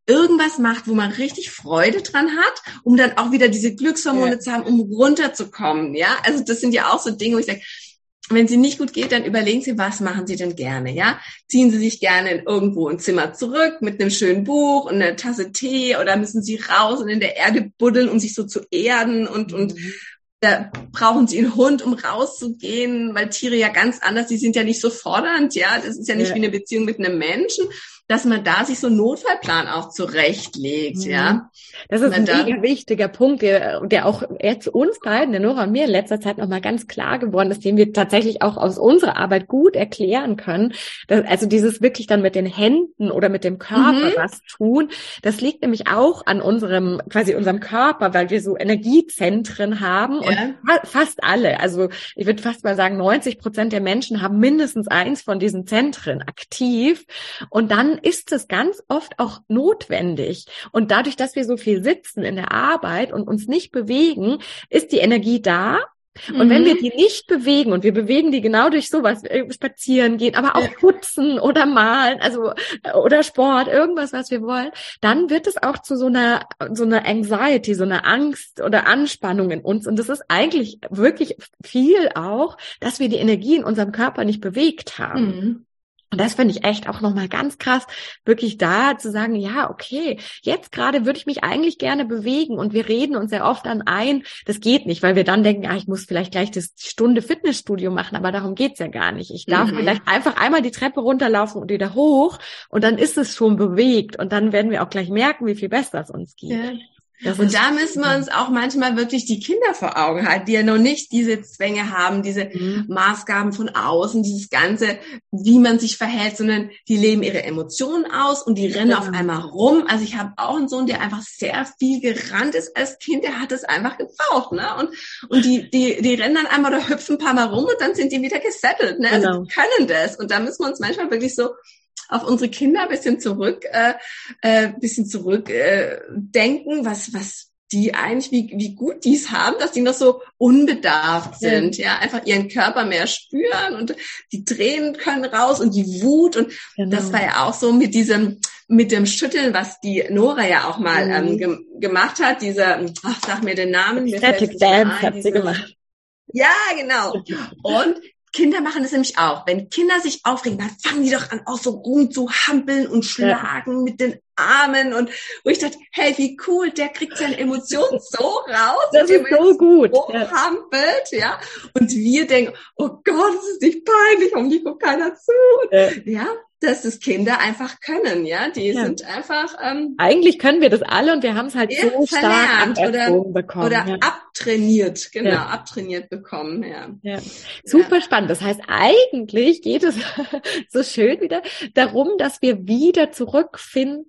irgendwas macht, wo man richtig Freude dran hat, um dann auch wieder diese Glückshormone ja. zu haben, um runterzukommen. Ja, also das sind ja auch so Dinge, wo ich sage, wenn sie nicht gut geht, dann überlegen Sie, was machen Sie denn gerne, ja? Ziehen Sie sich gerne in irgendwo ein Zimmer zurück mit einem schönen Buch und einer Tasse Tee oder müssen Sie raus und in der Erde buddeln, um sich so zu erden und, und mhm. da brauchen Sie einen Hund, um rauszugehen, weil Tiere ja ganz anders, die sind ja nicht so fordernd, ja? Das ist ja nicht ja. wie eine Beziehung mit einem Menschen, dass man da sich so einen Notfallplan auch zurechtlegt, mhm. ja. Das ist ein mega wichtiger Punkt, der, der auch jetzt uns beiden, der Nora und mir in letzter Zeit nochmal ganz klar geworden ist, den wir tatsächlich auch aus unserer Arbeit gut erklären können. Dass, also dieses wirklich dann mit den Händen oder mit dem Körper mhm. was tun, das liegt nämlich auch an unserem, quasi unserem Körper, weil wir so Energiezentren haben ja. und fast alle, also ich würde fast mal sagen, 90 Prozent der Menschen haben mindestens eins von diesen Zentren aktiv und dann ist es ganz oft auch notwendig. Und dadurch, dass wir so viel sitzen in der Arbeit und uns nicht bewegen, ist die Energie da, und mhm. wenn wir die nicht bewegen und wir bewegen die genau durch sowas, äh, spazieren gehen, aber auch putzen oder malen, also äh, oder Sport, irgendwas, was wir wollen, dann wird es auch zu so einer so einer Anxiety, so einer Angst oder Anspannung in uns. Und das ist eigentlich wirklich viel auch, dass wir die Energie in unserem Körper nicht bewegt haben. Mhm. Und das finde ich echt auch nochmal ganz krass, wirklich da zu sagen, ja, okay, jetzt gerade würde ich mich eigentlich gerne bewegen und wir reden uns sehr oft an ein, das geht nicht, weil wir dann denken, ah, ich muss vielleicht gleich das Stunde Fitnessstudio machen, aber darum geht's ja gar nicht. Ich darf mhm. vielleicht einfach einmal die Treppe runterlaufen und wieder hoch und dann ist es schon bewegt und dann werden wir auch gleich merken, wie viel besser es uns geht. Ja. Das und da müssen wir uns auch manchmal wirklich die Kinder vor Augen halten, die ja noch nicht diese Zwänge haben, diese mhm. Maßgaben von außen, dieses Ganze, wie man sich verhält, sondern die leben ihre Emotionen aus und die rennen ja. auf einmal rum. Also ich habe auch einen Sohn, der einfach sehr viel gerannt ist als Kind, der hat es einfach gebraucht. Ne? Und, und die, die, die rennen dann einmal oder hüpfen ein paar Mal rum und dann sind die wieder gesettelt. Ne? Also genau. die können das. Und da müssen wir uns manchmal wirklich so auf unsere Kinder ein bisschen zurück, äh, äh, bisschen zurück äh, denken, was, was die eigentlich, wie, wie gut die es haben, dass die noch so unbedarft sind, ja. einfach ihren Körper mehr spüren und die Tränen können raus und die Wut und genau. das war ja auch so mit diesem, mit dem Schütteln, was die Nora ja auch mal mhm. ähm, ge gemacht hat, diese, ach, sag mir den Namen. Static Dance hat sie gemacht. Ja, genau. Und Kinder machen das nämlich auch. Wenn Kinder sich aufregen, dann fangen die doch an, auch so rum zu hampeln und schlagen ja. mit den Armen und wo ich dachte, hey, wie cool, der kriegt seine Emotionen so raus. Das ist so gut. So ja. ja. Und wir denken, oh Gott, das ist nicht peinlich, und die guckt keiner zu. Ja. ja dass das Kinder einfach können, ja. Die ja. sind einfach. Ähm, Eigentlich können wir das alle und wir haben es halt so stark oder, bekommen. Oder abtrainiert, genau, abtrainiert bekommen, ja. ja. Super spannend. Das heißt, eigentlich geht es so schön wieder darum, dass wir wieder zurückfinden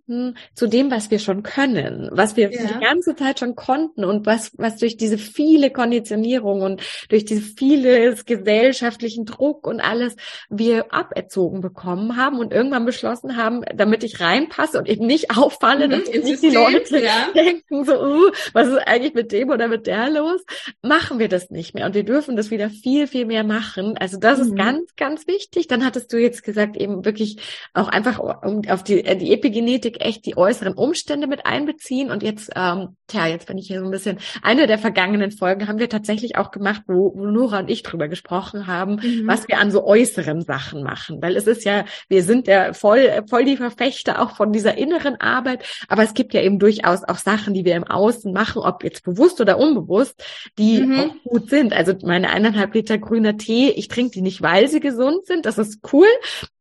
zu dem, was wir schon können, was wir die ganze Zeit schon konnten und was, was durch diese viele Konditionierung und durch diese vieles gesellschaftlichen Druck und alles wir aberzogen bekommen haben und irgendwann beschlossen haben, damit ich reinpasse und eben nicht auffalle, mhm, dass nicht die Leute ja. denken, so, uh, was ist eigentlich mit dem oder mit der los? Machen wir das nicht mehr. Und wir dürfen das wieder viel, viel mehr machen. Also das mhm. ist ganz, ganz wichtig. Dann hattest du jetzt gesagt, eben wirklich auch einfach um auf die, äh, die Epigenetik echt die äußeren Umstände mit einbeziehen. Und jetzt, ähm, tja, jetzt bin ich hier so ein bisschen, eine der vergangenen Folgen haben wir tatsächlich auch gemacht, wo, wo Nora und ich drüber gesprochen haben, mhm. was wir an so äußeren Sachen machen. Weil es ist ja, wir sind ja voll, voll die Verfechter auch von dieser inneren Arbeit. Aber es gibt ja eben durchaus auch Sachen, die wir im Außen machen, ob jetzt bewusst oder unbewusst, die mhm. auch gut sind. Also meine eineinhalb Liter grüner Tee, ich trinke die nicht, weil sie gesund sind. Das ist cool.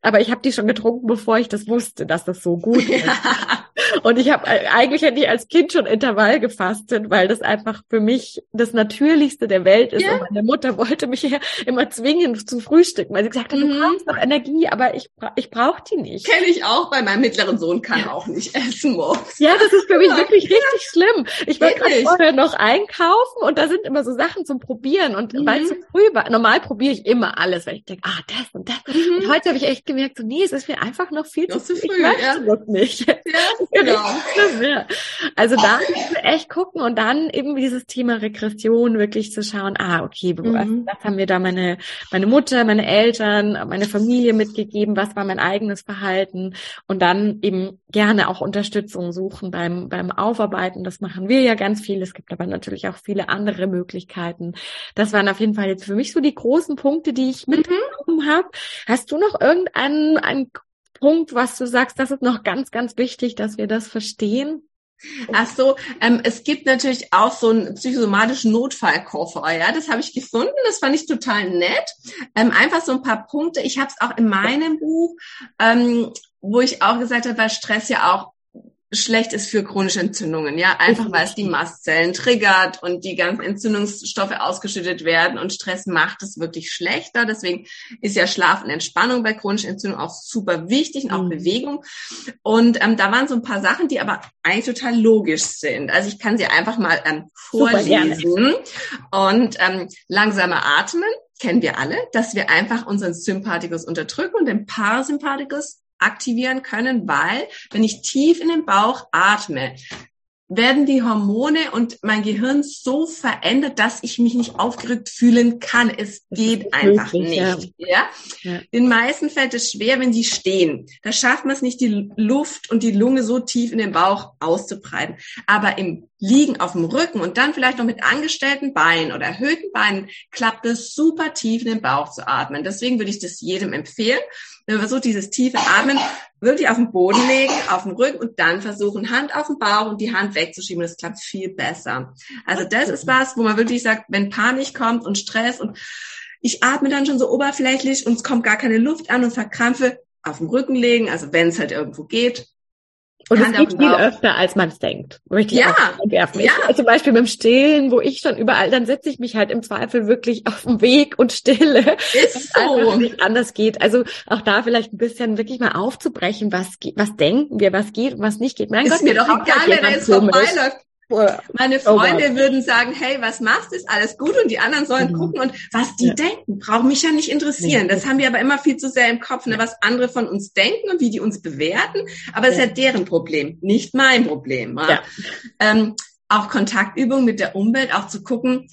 Aber ich habe die schon getrunken, bevor ich das wusste, dass das so gut ist. Und ich habe äh, eigentlich hätte ich als Kind schon Intervall gefastet, weil das einfach für mich das Natürlichste der Welt ist. Ja. Und meine Mutter wollte mich ja immer zwingen zum Frühstücken, weil sie gesagt hat, mhm. du brauchst noch Energie, aber ich, ich brauche die nicht. Kenne ich auch, weil mein mittleren Sohn kann auch nicht essen morgens. Ja, das ist für mich wirklich ja. richtig schlimm. Ich war gerade vorher noch einkaufen und da sind immer so Sachen zum Probieren. Und mhm. weil es so früh war, normal probiere ich immer alles, weil ich denke, ah, das und das. Mhm. Und heute habe ich echt gemerkt, so, nee, es ist mir einfach noch viel noch zu, früh. Ich ja. nicht. Ja. genau. Also da echt gucken und dann eben dieses Thema Regression wirklich zu schauen, ah, okay, mhm. was, was haben wir da meine, meine Mutter, meine Eltern, meine Familie mitgegeben, was war mein eigenes Verhalten und dann eben gerne auch Unterstützung suchen beim, beim Aufarbeiten. Das machen wir ja ganz viel. Es gibt aber natürlich auch viele andere Möglichkeiten. Das waren auf jeden Fall jetzt für mich so die großen Punkte, die ich mhm. mitgenommen mhm. habe. Hast du noch irgendeinen einen Punkt, was du sagst, das ist noch ganz, ganz wichtig, dass wir das verstehen? Ach so, ähm, es gibt natürlich auch so einen psychosomatischen Notfallkoffer, ja, das habe ich gefunden, das fand ich total nett. Ähm, einfach so ein paar Punkte. Ich habe es auch in meinem Buch, ähm, wo ich auch gesagt habe, weil Stress ja auch schlecht ist für chronische Entzündungen, ja, einfach weil es die Mastzellen triggert und die ganzen Entzündungsstoffe ausgeschüttet werden und Stress macht es wirklich schlechter. Deswegen ist ja Schlaf und Entspannung bei chronischen Entzündungen auch super wichtig und auch mhm. Bewegung. Und ähm, da waren so ein paar Sachen, die aber eigentlich total logisch sind. Also ich kann sie einfach mal ähm, vorlesen und ähm, langsamer atmen kennen wir alle, dass wir einfach unseren Sympathikus unterdrücken und den Parasympathikus aktivieren können, weil wenn ich tief in den Bauch atme, werden die Hormone und mein Gehirn so verändert, dass ich mich nicht aufgerückt fühlen kann. Es geht einfach möglich, nicht. Ja. ja? Den meisten fällt es schwer, wenn sie stehen. Da schafft man es nicht, die Luft und die Lunge so tief in den Bauch auszubreiten. Aber im Liegen auf dem Rücken und dann vielleicht noch mit angestellten Beinen oder erhöhten Beinen klappt es super tief in den Bauch zu atmen. Deswegen würde ich das jedem empfehlen wenn man versucht, dieses tiefe Atmen wirklich auf den Boden legen, auf den Rücken und dann versuchen, Hand auf den Bauch und die Hand wegzuschieben. Das klappt viel besser. Also das ist was, wo man wirklich sagt, wenn Panik kommt und Stress und ich atme dann schon so oberflächlich und es kommt gar keine Luft an und verkrampfe, auf den Rücken legen, also wenn es halt irgendwo geht, und es geht viel öfter, als man es denkt. Möchte ich ja, werfen. Ja. Ich, zum Beispiel beim Stillen, wo ich schon überall, dann setze ich mich halt im Zweifel wirklich auf den Weg und stille. Ist so. nicht anders geht. Also auch da vielleicht ein bisschen wirklich mal aufzubrechen, was, was denken wir, was geht und was nicht geht. Mein ist Gott, mir doch egal, wenn er jetzt vorbeiläuft. Meine Freunde oh würden sagen, hey, was machst du? Ist alles gut? Und die anderen sollen mhm. gucken und was die ja. denken, braucht mich ja nicht interessieren. Das haben wir aber immer viel zu sehr im Kopf, ne? was andere von uns denken und wie die uns bewerten. Aber es ja. ist ja deren Problem, nicht mein Problem. Ja. Ähm, auch Kontaktübungen mit der Umwelt, auch zu gucken,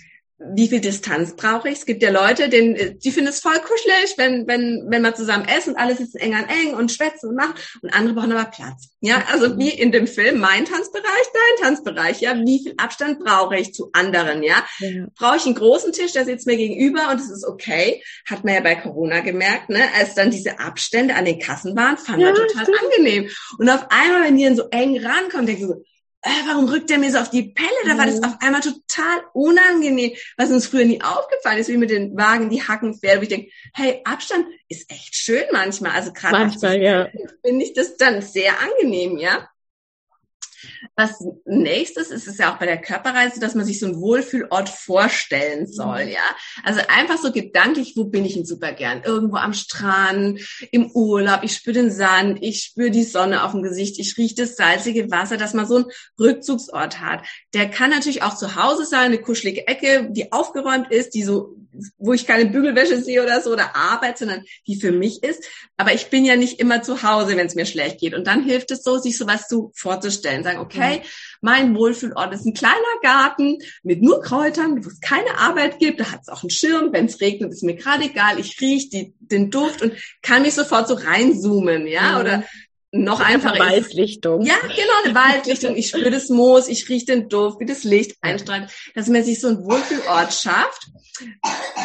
wie viel Distanz brauche ich? Es gibt ja Leute, denen, die finden es voll kuschelig, wenn, wenn, wenn man zusammen essen und alles ist eng an eng und schwätzen und machen und andere brauchen aber Platz. Ja, also wie in dem Film, mein Tanzbereich, dein Tanzbereich, ja, wie viel Abstand brauche ich zu anderen, ja? ja. Brauche ich einen großen Tisch, der sitzt mir gegenüber und es ist okay. Hat man ja bei Corona gemerkt, ne? Als dann diese Abstände an den Kassen waren, fand ja, man total stimmt. angenehm. Und auf einmal, wenn die dann so eng rankommen, denke ich so, äh, warum rückt der mir so auf die Pelle? Da war das mhm. auf einmal total unangenehm, was uns früher nie aufgefallen ist, wie mit den Wagen, die Hacken fährt. Und ich denke, hey, Abstand ist echt schön manchmal. Also gerade manchmal, ja. finde ich das dann sehr angenehm, ja. Was nächstes ist es ja auch bei der Körperreise, dass man sich so einen Wohlfühlort vorstellen soll, mhm. ja. Also einfach so gedanklich, wo bin ich denn super gern? Irgendwo am Strand, im Urlaub, ich spüre den Sand, ich spüre die Sonne auf dem Gesicht, ich rieche das salzige Wasser, dass man so einen Rückzugsort hat. Der kann natürlich auch zu Hause sein, eine kuschelige Ecke, die aufgeräumt ist, die so wo ich keine Bügelwäsche sehe oder so oder Arbeit, sondern die für mich ist. Aber ich bin ja nicht immer zu Hause, wenn es mir schlecht geht. Und dann hilft es so, sich sowas zu vorzustellen. Sagen, okay, mhm. mein Wohlfühlort ist ein kleiner Garten mit nur Kräutern, wo es keine Arbeit gibt. Da hat es auch einen Schirm. Wenn es regnet, ist mir gerade egal. Ich rieche den Duft und kann mich sofort so reinzoomen, ja, mhm. oder noch einfacher Waldlichtung. Ja, genau, eine Waldlichtung. Ich spüre das Moos, ich rieche den Duft, wie das Licht einstrahlt, dass man sich so einen Wohlfühlort schafft.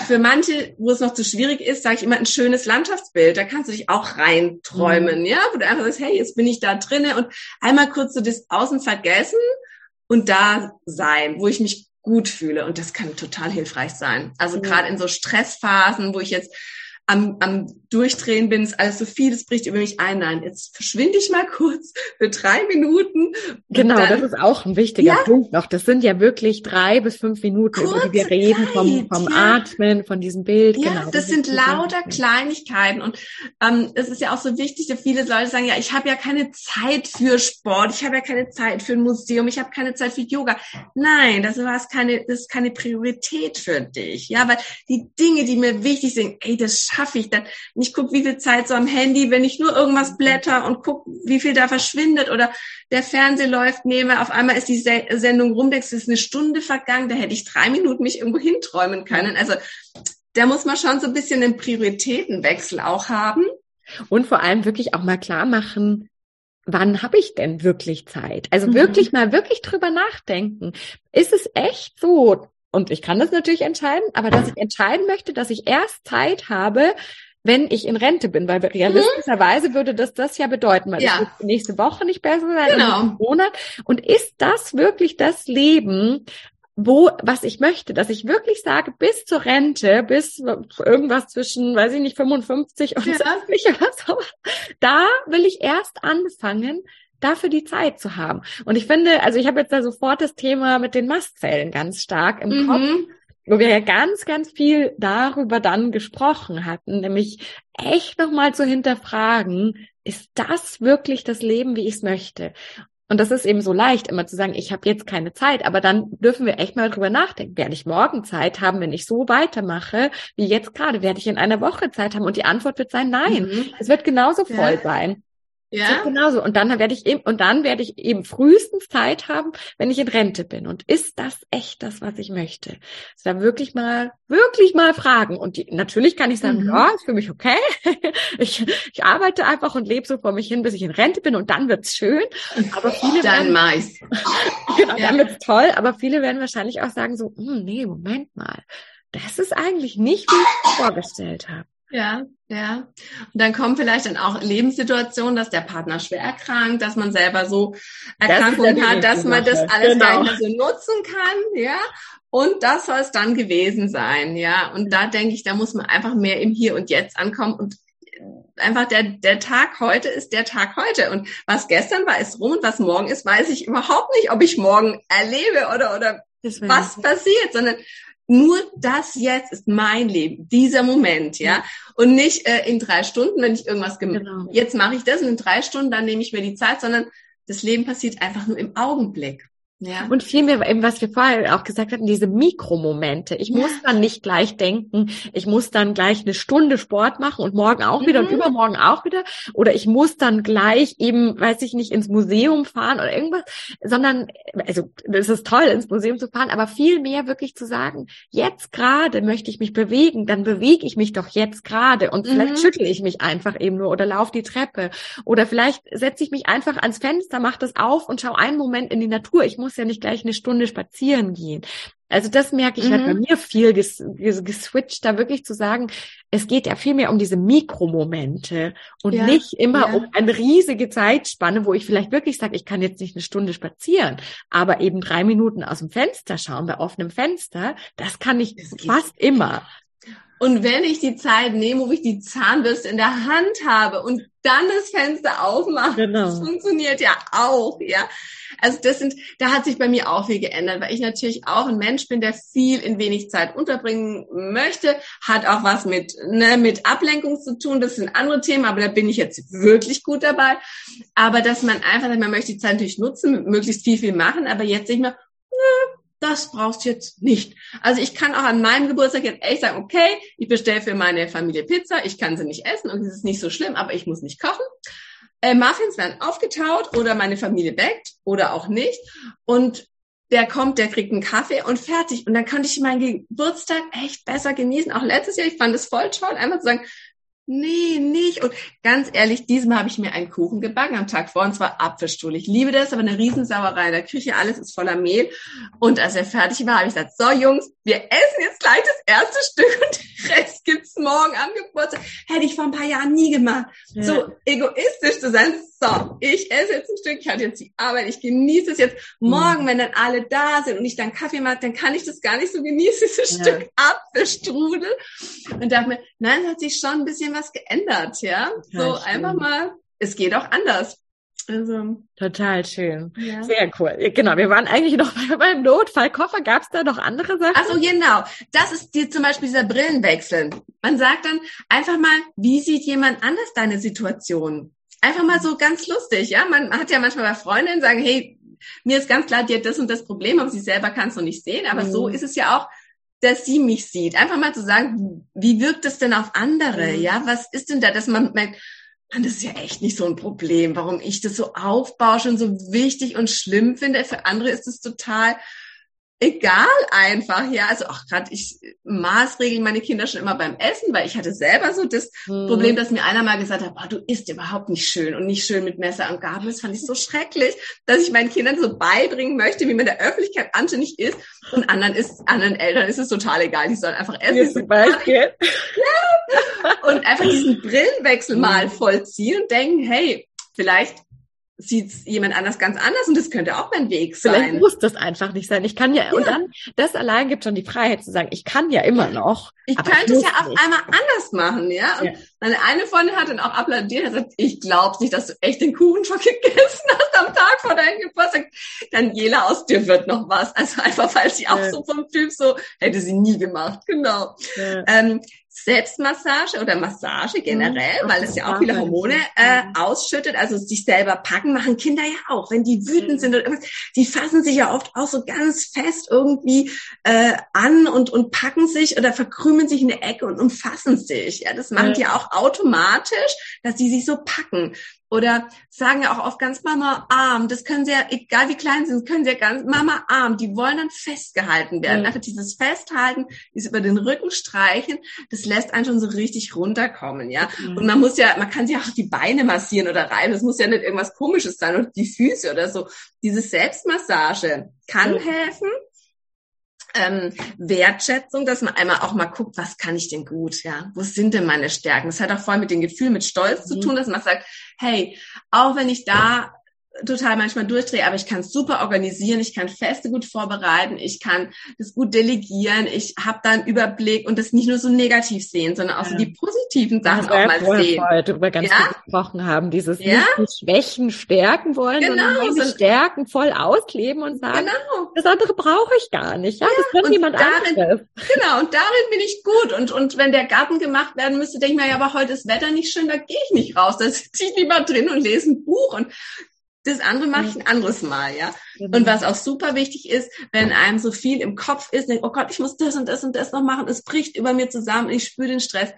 Für manche, wo es noch zu schwierig ist, sage ich immer ein schönes Landschaftsbild. Da kannst du dich auch reinträumen, mhm. ja, wo du einfach sagst, hey, jetzt bin ich da drinnen und einmal kurz so das Außen vergessen und da sein, wo ich mich gut fühle. Und das kann total hilfreich sein. Also mhm. gerade in so Stressphasen, wo ich jetzt am, am Durchdrehen bin, ist alles so viel, es bricht über mich ein. Nein, jetzt verschwinde ich mal kurz für drei Minuten. Genau, dann, das ist auch ein wichtiger ja, Punkt noch. Das sind ja wirklich drei bis fünf Minuten, über die wir reden, vom, vom ja. Atmen, von diesem Bild. Ja, genau, das, das sind lauter Kleinigkeiten. Und ähm, es ist ja auch so wichtig, dass viele Leute sagen, ja, ich habe ja keine Zeit für Sport, ich habe ja keine Zeit für ein Museum, ich habe keine Zeit für Yoga. Nein, das war keine, das ist keine Priorität für dich. Ja, weil die Dinge, die mir wichtig sind, ey, das schaffe ich dann? Und ich gucke, wie viel Zeit so am Handy, wenn ich nur irgendwas blätter und guck, wie viel da verschwindet oder der Fernseher läuft nehme, auf einmal ist die Sendung rum, denkst, es ist eine Stunde vergangen, da hätte ich drei Minuten mich irgendwo hinträumen können. Also da muss man schon so ein bisschen einen Prioritätenwechsel auch haben. Und vor allem wirklich auch mal klar machen, wann habe ich denn wirklich Zeit? Also mhm. wirklich mal wirklich drüber nachdenken. Ist es echt so? Und ich kann das natürlich entscheiden, aber dass ich entscheiden möchte, dass ich erst Zeit habe, wenn ich in Rente bin, weil realistischerweise würde das das ja bedeuten, weil ja. es nächste Woche nicht besser sein, genau. Monat. Und ist das wirklich das Leben, wo, was ich möchte, dass ich wirklich sage, bis zur Rente, bis irgendwas zwischen, weiß ich nicht, 55 und ja. 60 oder so, da will ich erst anfangen, dafür die Zeit zu haben. Und ich finde, also ich habe jetzt da sofort das Thema mit den Mastzellen ganz stark im mhm. Kopf, wo wir ja ganz, ganz viel darüber dann gesprochen hatten, nämlich echt nochmal zu hinterfragen, ist das wirklich das Leben, wie ich es möchte? Und das ist eben so leicht, immer zu sagen, ich habe jetzt keine Zeit, aber dann dürfen wir echt mal drüber nachdenken. Werde ich morgen Zeit haben, wenn ich so weitermache, wie jetzt gerade? Werde ich in einer Woche Zeit haben? Und die Antwort wird sein, nein. Mhm. Es wird genauso voll ja. sein. Ja. genauso. Und dann werde ich eben, und dann werde ich eben frühestens Zeit haben, wenn ich in Rente bin. Und ist das echt das, was ich möchte? Also da wirklich mal, wirklich mal fragen. Und die, natürlich kann ich sagen, mhm. ja, ist für mich okay. ich, ich arbeite einfach und lebe so vor mich hin, bis ich in Rente bin und dann wird's schön. Aber viele dann mais. genau, ja. dann wird's toll. Aber viele werden wahrscheinlich auch sagen so, hm, nee, Moment mal. Das ist eigentlich nicht, wie ich es vorgestellt habe. Ja, ja. Und dann kommen vielleicht dann auch Lebenssituationen, dass der Partner schwer erkrankt, dass man selber so Erkrankungen hat, dass man das alles genau. gar nicht mehr so nutzen kann, ja. Und das soll es dann gewesen sein, ja. Und da denke ich, da muss man einfach mehr im Hier und Jetzt ankommen und einfach der, der Tag heute ist der Tag heute. Und was gestern war, ist rum und was morgen ist, weiß ich überhaupt nicht, ob ich morgen erlebe oder, oder was passiert, sondern nur das jetzt ist mein Leben, dieser Moment, ja. Und nicht äh, in drei Stunden, wenn ich irgendwas gemacht genau. jetzt mache ich das und in drei Stunden, dann nehme ich mir die Zeit, sondern das Leben passiert einfach nur im Augenblick. Ja. Und vielmehr eben, was wir vorher auch gesagt hatten, diese Mikromomente. Ich ja. muss dann nicht gleich denken, ich muss dann gleich eine Stunde Sport machen und morgen auch mhm. wieder und mhm. übermorgen auch wieder. Oder ich muss dann gleich eben, weiß ich nicht, ins Museum fahren oder irgendwas, sondern, also, es ist toll, ins Museum zu fahren, aber vielmehr wirklich zu sagen, jetzt gerade möchte ich mich bewegen, dann bewege ich mich doch jetzt gerade und vielleicht mhm. schüttel ich mich einfach eben nur oder laufe die Treppe. Oder vielleicht setze ich mich einfach ans Fenster, mache das auf und schaue einen Moment in die Natur. Ich muss ja nicht gleich eine Stunde spazieren gehen. Also das merke ich mhm. halt bei mhm. mir viel ges geswitcht, da wirklich zu sagen, es geht ja viel mehr um diese Mikromomente und ja, nicht immer ja. um eine riesige Zeitspanne, wo ich vielleicht wirklich sage, ich kann jetzt nicht eine Stunde spazieren, aber eben drei Minuten aus dem Fenster schauen, bei offenem Fenster, das kann ich das fast immer. Und wenn ich die Zeit nehme, wo ich die Zahnbürste in der Hand habe und dann das Fenster aufmache, genau. das funktioniert ja auch, ja. Also das sind, da hat sich bei mir auch viel geändert, weil ich natürlich auch ein Mensch bin, der viel in wenig Zeit unterbringen möchte, hat auch was mit, ne, mit Ablenkung zu tun. Das sind andere Themen, aber da bin ich jetzt wirklich gut dabei. Aber dass man einfach, man möchte die Zeit natürlich nutzen, möglichst viel, viel machen, aber jetzt nicht mehr, das brauchst du jetzt nicht. Also ich kann auch an meinem Geburtstag jetzt echt sagen, okay, ich bestelle für meine Familie Pizza, ich kann sie nicht essen und es ist nicht so schlimm, aber ich muss nicht kochen. Äh, Muffins werden aufgetaut oder meine Familie backt oder auch nicht. Und der kommt, der kriegt einen Kaffee und fertig. Und dann kann ich meinen Geburtstag echt besser genießen. Auch letztes Jahr, ich fand es voll toll, einfach zu sagen, Nee, nicht. Und ganz ehrlich, diesmal habe ich mir einen Kuchen gebacken am Tag vor, und zwar Apfelstuhl. Ich liebe das, aber eine Riesensauerei. In der Küche alles ist voller Mehl. Und als er fertig war, habe ich gesagt, so Jungs, wir essen jetzt gleich das erste Stück und den Rest gibt's morgen am Geburtstag. Hätte ich vor ein paar Jahren nie gemacht. Ja. So egoistisch zu sein. So, ich esse jetzt ein Stück, ich hatte jetzt die Arbeit, ich genieße es jetzt. Morgen, mhm. wenn dann alle da sind und ich dann Kaffee mache, dann kann ich das gar nicht so genießen, dieses ja. Stück Apfelstrudel. Und dachte mir, nein, hat sich schon ein bisschen was geändert, ja. Total so einfach mal, es geht auch anders. Also, Total schön. Ja. Sehr cool. Genau, wir waren eigentlich noch beim Notfallkoffer. Gab es da noch andere Sachen? Also genau. Das ist die, zum Beispiel dieser Brillenwechsel. Man sagt dann einfach mal, wie sieht jemand anders deine Situation? Einfach mal so ganz lustig, ja. Man hat ja manchmal bei Freundinnen sagen, hey, mir ist ganz klar, hat das und das Problem, aber sie selber kann es noch nicht sehen. Aber mhm. so ist es ja auch dass sie mich sieht. Einfach mal zu sagen, wie wirkt das denn auf andere? Mhm. Ja, was ist denn da, dass man merkt, man, das ist ja echt nicht so ein Problem, warum ich das so aufbausche und so wichtig und schlimm finde. Für andere ist es total egal einfach, ja. Also auch gerade ich maßregel meine Kinder schon immer beim Essen, weil ich hatte selber so das mhm. Problem, dass mir einer mal gesagt hat, boah, du isst überhaupt nicht schön und nicht schön mit Messer und Gabel. Das fand ich so schrecklich, dass ich meinen Kindern so beibringen möchte, wie man der Öffentlichkeit anständig isst und anderen ist, anderen Eltern ist es total egal. Die sollen einfach essen. Ja. Und einfach diesen Brillenwechsel mal vollziehen und denken, hey, vielleicht sieht jemand anders ganz anders und das könnte auch mein Weg sein. Vielleicht muss das einfach nicht sein. Ich kann ja, ja, und dann, das allein gibt schon die Freiheit zu sagen, ich kann ja immer noch. Ich könnte es ja auf einmal anders machen, ja. Und ja. meine eine Freundin hat dann auch applaudiert, hat gesagt, ich glaub's nicht, dass du echt den Kuchen schon gegessen hast am Tag vor deinem Geburtstag. Daniela, aus dir wird noch was. Also einfach, weil sie auch ja. so vom Typ so, hätte sie nie gemacht, genau. Ähm, Selbstmassage oder Massage generell, mhm. weil es ja auch viele Hormone äh, mhm. ausschüttet, also sich selber packen, machen Kinder ja auch. Wenn die wütend mhm. sind oder irgendwas, die fassen sich ja oft auch so ganz fest irgendwie äh, an und, und packen sich oder verkrümeln sich in der Ecke und umfassen sich. Ja, das machen ja. die auch automatisch, dass die sich so packen. Oder sagen ja auch oft ganz Mama Arm. Das können sie ja, egal wie klein sie sind, können sie ja ganz Mama Arm. Die wollen dann festgehalten werden. Mhm. Einfach dieses Festhalten, dieses über den Rücken streichen, das lässt einen schon so richtig runterkommen, ja. Mhm. Und man muss ja, man kann sich auch die Beine massieren oder reiben. Das muss ja nicht irgendwas Komisches sein oder die Füße oder so. Diese Selbstmassage kann mhm. helfen ähm, Wertschätzung, dass man einmal auch mal guckt, was kann ich denn gut, ja, wo sind denn meine Stärken? Das hat auch voll mit dem Gefühl, mit Stolz mhm. zu tun, dass man sagt, hey, auch wenn ich da total manchmal durchdrehe, aber ich kann es super organisieren, ich kann Feste gut vorbereiten, ich kann das gut delegieren, ich habe da einen Überblick und das nicht nur so negativ sehen, sondern auch ja. so die positiven Sachen auch mal sehen. Heute über ganz ja? gesprochen haben, dieses ja? nicht Schwächen stärken wollen, genau. sondern meine Stärken voll ausleben und sagen, genau. das andere brauche ich gar nicht, ja, ja das kann jemand darin, anderes. Genau, und darin bin ich gut und und wenn der Garten gemacht werden müsste, denke ich mir, ja, aber heute ist Wetter nicht schön, da gehe ich nicht raus, da sitze ich lieber drin und lese ein Buch und das andere mache ich ein anderes Mal, ja. Genau. Und was auch super wichtig ist, wenn einem so viel im Kopf ist, denkt, oh Gott, ich muss das und das und das noch machen, es bricht über mir zusammen, ich spüre den Stress.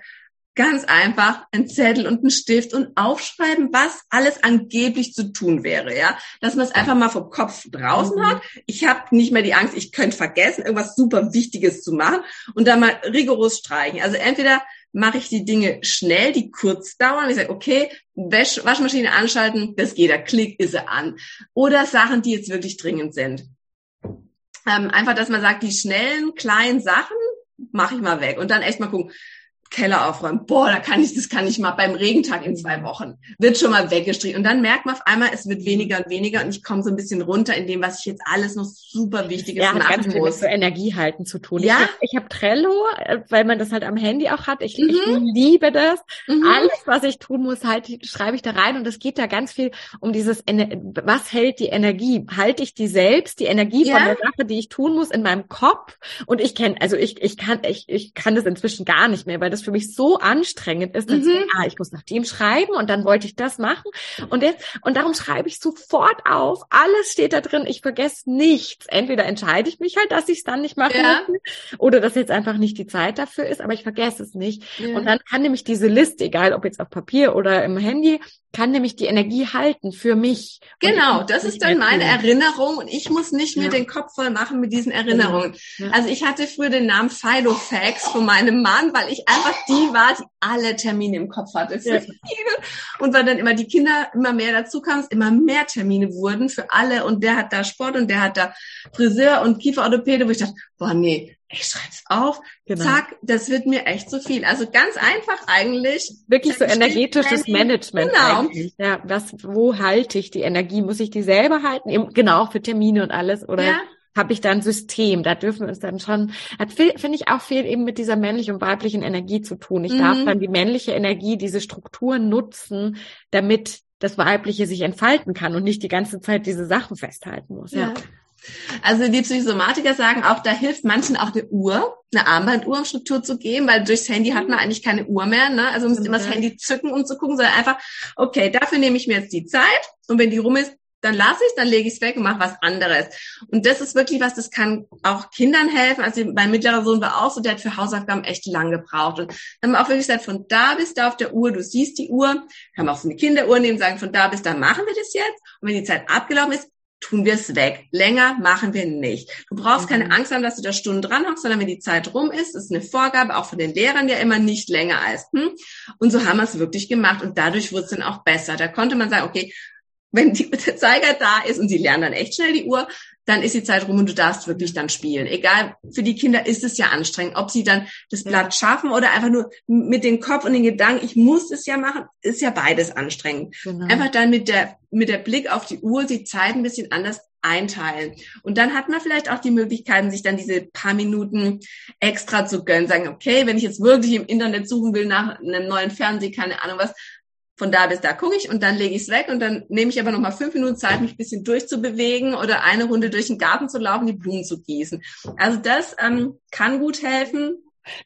Ganz einfach ein Zettel und ein Stift und aufschreiben, was alles angeblich zu tun wäre, ja. Dass man es einfach mal vom Kopf draußen mhm. hat. Ich habe nicht mehr die Angst, ich könnte vergessen, irgendwas super Wichtiges zu machen und dann mal rigoros streichen. Also entweder mache ich die Dinge schnell, die kurz dauern. Ich sage, okay, Wasch Waschmaschine anschalten, das geht, der Klick ist er an. Oder Sachen, die jetzt wirklich dringend sind. Ähm, einfach, dass man sagt, die schnellen, kleinen Sachen mache ich mal weg und dann echt mal gucken, Keller aufräumen. Boah, da kann ich, das kann ich mal beim Regentag in zwei Wochen. Wird schon mal weggestrichen. Und dann merkt man auf einmal, es wird weniger und weniger und ich komme so ein bisschen runter in dem, was ich jetzt alles noch super Wichtiges ja, machen ganz viel muss. Mit Energie halten zu tun. Ja. Ich, ich habe Trello, äh, weil man das halt am Handy auch hat. Ich, mhm. ich liebe das. Mhm. Alles, was ich tun muss, halt, schreibe ich da rein. Und es geht da ganz viel um dieses, was hält die Energie? Halte ich die selbst, die Energie ja. von der Sache, die ich tun muss in meinem Kopf? Und ich kenne, also ich, ich kann, ich, ich kann das inzwischen gar nicht mehr, weil das das für mich so anstrengend ist, dass mhm. ich, ah, ich muss nach dem schreiben und dann wollte ich das machen und jetzt, und darum schreibe ich sofort auf. Alles steht da drin. Ich vergesse nichts. Entweder entscheide ich mich halt, dass ich es dann nicht mache ja. oder dass jetzt einfach nicht die Zeit dafür ist, aber ich vergesse es nicht. Ja. Und dann kann nämlich diese Liste, egal ob jetzt auf Papier oder im Handy, kann nämlich die Energie halten für mich. Genau, das ist dann meine Erinnerung und ich muss nicht ja. mir den Kopf voll machen mit diesen Erinnerungen. Ja. Also ich hatte früher den Namen Filofax von meinem Mann, weil ich einfach die war, die alle Termine im Kopf hatte ja. Und weil dann immer die Kinder immer mehr dazu kamen, immer mehr Termine wurden für alle und der hat da Sport und der hat da Friseur und Kieferorthopäde, wo ich dachte, boah nee, ich schreib's auf, genau. zack, das wird mir echt zu viel. Also ganz einfach eigentlich. Wirklich so energetisches Management. Genau. Eigentlich. Ja, was, wo halte ich die Energie? Muss ich die selber halten? Genau, für Termine und alles, oder? Ja. Habe ich da ein System? Da dürfen wir uns dann schon, hat finde ich auch viel eben mit dieser männlichen und weiblichen Energie zu tun. Ich mhm. darf dann die männliche Energie, diese Strukturen nutzen, damit das Weibliche sich entfalten kann und nicht die ganze Zeit diese Sachen festhalten muss. ja. ja. Also die Psychosomatiker sagen auch, da hilft manchen auch eine Uhr, eine Armbanduhr, um Struktur zu geben, weil durchs Handy hat man eigentlich keine Uhr mehr. Ne? Also man muss immer das Handy zücken, um zu gucken, sondern einfach, okay, dafür nehme ich mir jetzt die Zeit und wenn die rum ist, dann lasse ich, dann lege ich es weg und mache was anderes. Und das ist wirklich was, das kann auch Kindern helfen. Also mein mittlerer Sohn war auch so, der hat für Hausaufgaben echt lang gebraucht. Und dann haben wir auch wirklich gesagt, von da bis da auf der Uhr, du siehst die Uhr, kann man auch so eine Kinderuhr nehmen, sagen, von da bis da machen wir das jetzt. Und wenn die Zeit abgelaufen ist, tun wir es weg. Länger machen wir nicht. Du brauchst mhm. keine Angst haben, dass du da Stunden dran hockst, sondern wenn die Zeit rum ist, ist eine Vorgabe, auch von den Lehrern ja immer nicht länger als. Hm? Und so haben wir es wirklich gemacht und dadurch wurde es dann auch besser. Da konnte man sagen, okay, wenn die, der Zeiger da ist und sie lernen dann echt schnell die Uhr, dann ist die Zeit rum und du darfst wirklich dann spielen. Egal, für die Kinder ist es ja anstrengend. Ob sie dann das Blatt schaffen oder einfach nur mit dem Kopf und den Gedanken, ich muss es ja machen, ist ja beides anstrengend. Genau. Einfach dann mit der, mit der Blick auf die Uhr die Zeit ein bisschen anders einteilen. Und dann hat man vielleicht auch die Möglichkeiten, sich dann diese paar Minuten extra zu gönnen. Sagen, okay, wenn ich jetzt wirklich im Internet suchen will nach einem neuen Fernseh, keine Ahnung was, von da bis da gucke ich und dann lege ich es weg und dann nehme ich aber noch mal fünf Minuten Zeit, mich ein bisschen durchzubewegen oder eine Runde durch den Garten zu laufen, die Blumen zu gießen. Also das ähm, kann gut helfen.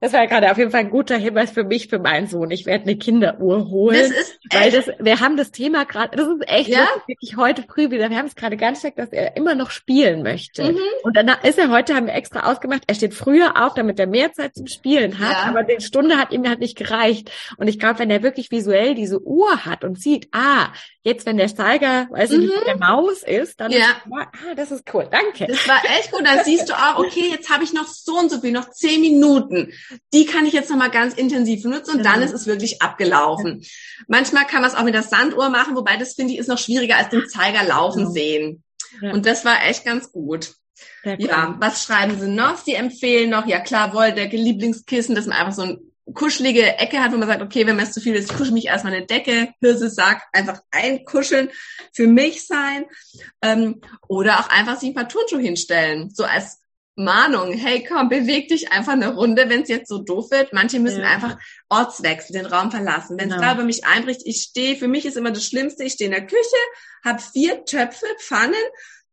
Das war ja gerade auf jeden Fall ein guter Hinweis für mich, für meinen Sohn. Ich werde eine Kinderuhr holen. Das ist echt. Weil das, wir haben das Thema gerade, das ist echt ja? wirklich heute früh wieder. Wir haben es gerade ganz stark, dass er immer noch spielen möchte. Mhm. Und dann ist er heute, haben wir extra ausgemacht, er steht früher auf, damit er mehr Zeit zum Spielen hat. Ja. Aber die Stunde hat ihm halt nicht gereicht. Und ich glaube, wenn er wirklich visuell diese Uhr hat und sieht, ah, jetzt, wenn der Steiger, weiß ich nicht, mhm. der Maus ist, dann ja. ist, ah, das ist cool. Danke. Das war echt gut. Dann siehst du auch, okay, jetzt habe ich noch so und so viel, noch zehn Minuten die kann ich jetzt nochmal ganz intensiv nutzen und genau. dann ist es wirklich abgelaufen. Manchmal kann man es auch mit der Sanduhr machen, wobei das finde ich ist noch schwieriger als den Zeiger laufen genau. sehen. Ja. Und das war echt ganz gut. Ja, was schreiben Sie noch? Sie empfehlen noch, ja klar, Wolldecke, Lieblingskissen, dass man einfach so eine kuschelige Ecke hat, wo man sagt, okay, wenn mir es zu viel ist, kuschel mich erstmal eine Decke. Hirse sagt, einfach einkuscheln, für mich sein. Ähm, oder auch einfach sich ein paar Turnschuhe hinstellen, so als Mahnung, hey komm, beweg dich einfach eine Runde, wenn es jetzt so doof wird. Manche müssen ja. einfach Ortswechsel, den Raum verlassen. Wenn es genau. da über mich einbricht, ich stehe, für mich ist immer das Schlimmste, ich stehe in der Küche, habe vier Töpfe, Pfannen,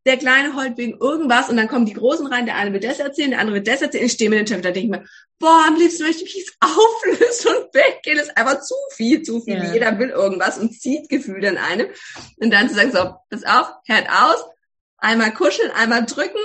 der Kleine heult wegen irgendwas und dann kommen die Großen rein, der eine wird das erzählen, der andere wird das erzählen, ich stehe mit den Töpfen, da denke ich mir, boah, am liebsten möchte ich mich auflösen und weggehen, das ist einfach zu viel, zu viel. Ja. Jeder will irgendwas und zieht Gefühle in einem. Und dann zu sagen, so, pass auf, hört aus, einmal kuscheln, einmal drücken,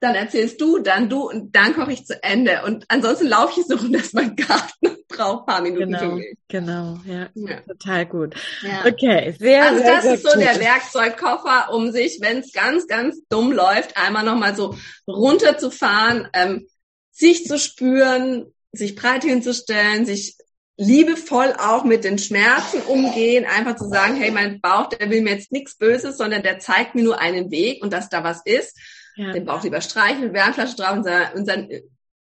dann erzählst du, dann du und dann koche ich zu Ende. Und ansonsten laufe ich so rum, dass mein Garten braucht paar Minuten genau, für mich. Genau, ja, ja. total gut. Ja. Okay, sehr, Also sehr, das sehr ist so gut. der Werkzeugkoffer, um sich, wenn es ganz, ganz dumm läuft, einmal nochmal so runterzufahren, ähm, sich zu spüren, sich breit hinzustellen, sich liebevoll auch mit den Schmerzen umgehen, einfach zu sagen, hey, mein Bauch, der will mir jetzt nichts Böses, sondern der zeigt mir nur einen Weg und dass da was ist ja. den Bauch lieber streicheln, Wärmflasche drauf und, und dann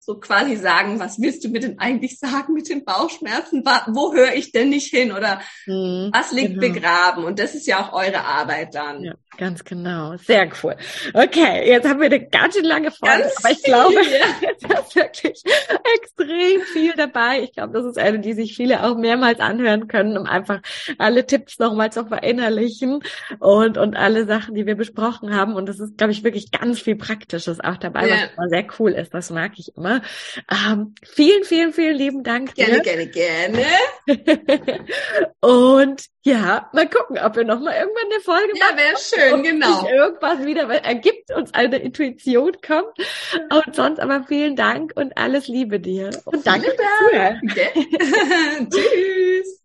so quasi sagen, was willst du mir denn eigentlich sagen mit den Bauchschmerzen? Wo höre ich denn nicht hin? Oder mhm, was liegt genau. begraben? Und das ist ja auch eure Arbeit dann. Ja, ganz genau. Sehr cool. Okay, jetzt haben wir eine ganz schön lange Folge, ganz aber ich viel. glaube, jetzt ist wirklich extrem viel dabei. Ich glaube, das ist eine, die sich viele auch mehrmals anhören können, um einfach alle Tipps nochmal zu verinnerlichen und, und alle Sachen, die wir besprochen haben. Und das ist, glaube ich, wirklich ganz viel Praktisches auch dabei, ja. was sehr cool ist. Das mag ich immer. Ähm, vielen, vielen, vielen lieben Dank. Gerne, dir. gerne, gerne. Und ja, mal gucken, ob wir noch mal irgendwann eine Folge ja, machen. Ja, wäre schön, genau. Sich irgendwas wieder ergibt, uns eine Intuition kommt. Und sonst aber vielen Dank und alles Liebe dir. Und danke fürs Zuhören. Tschüss.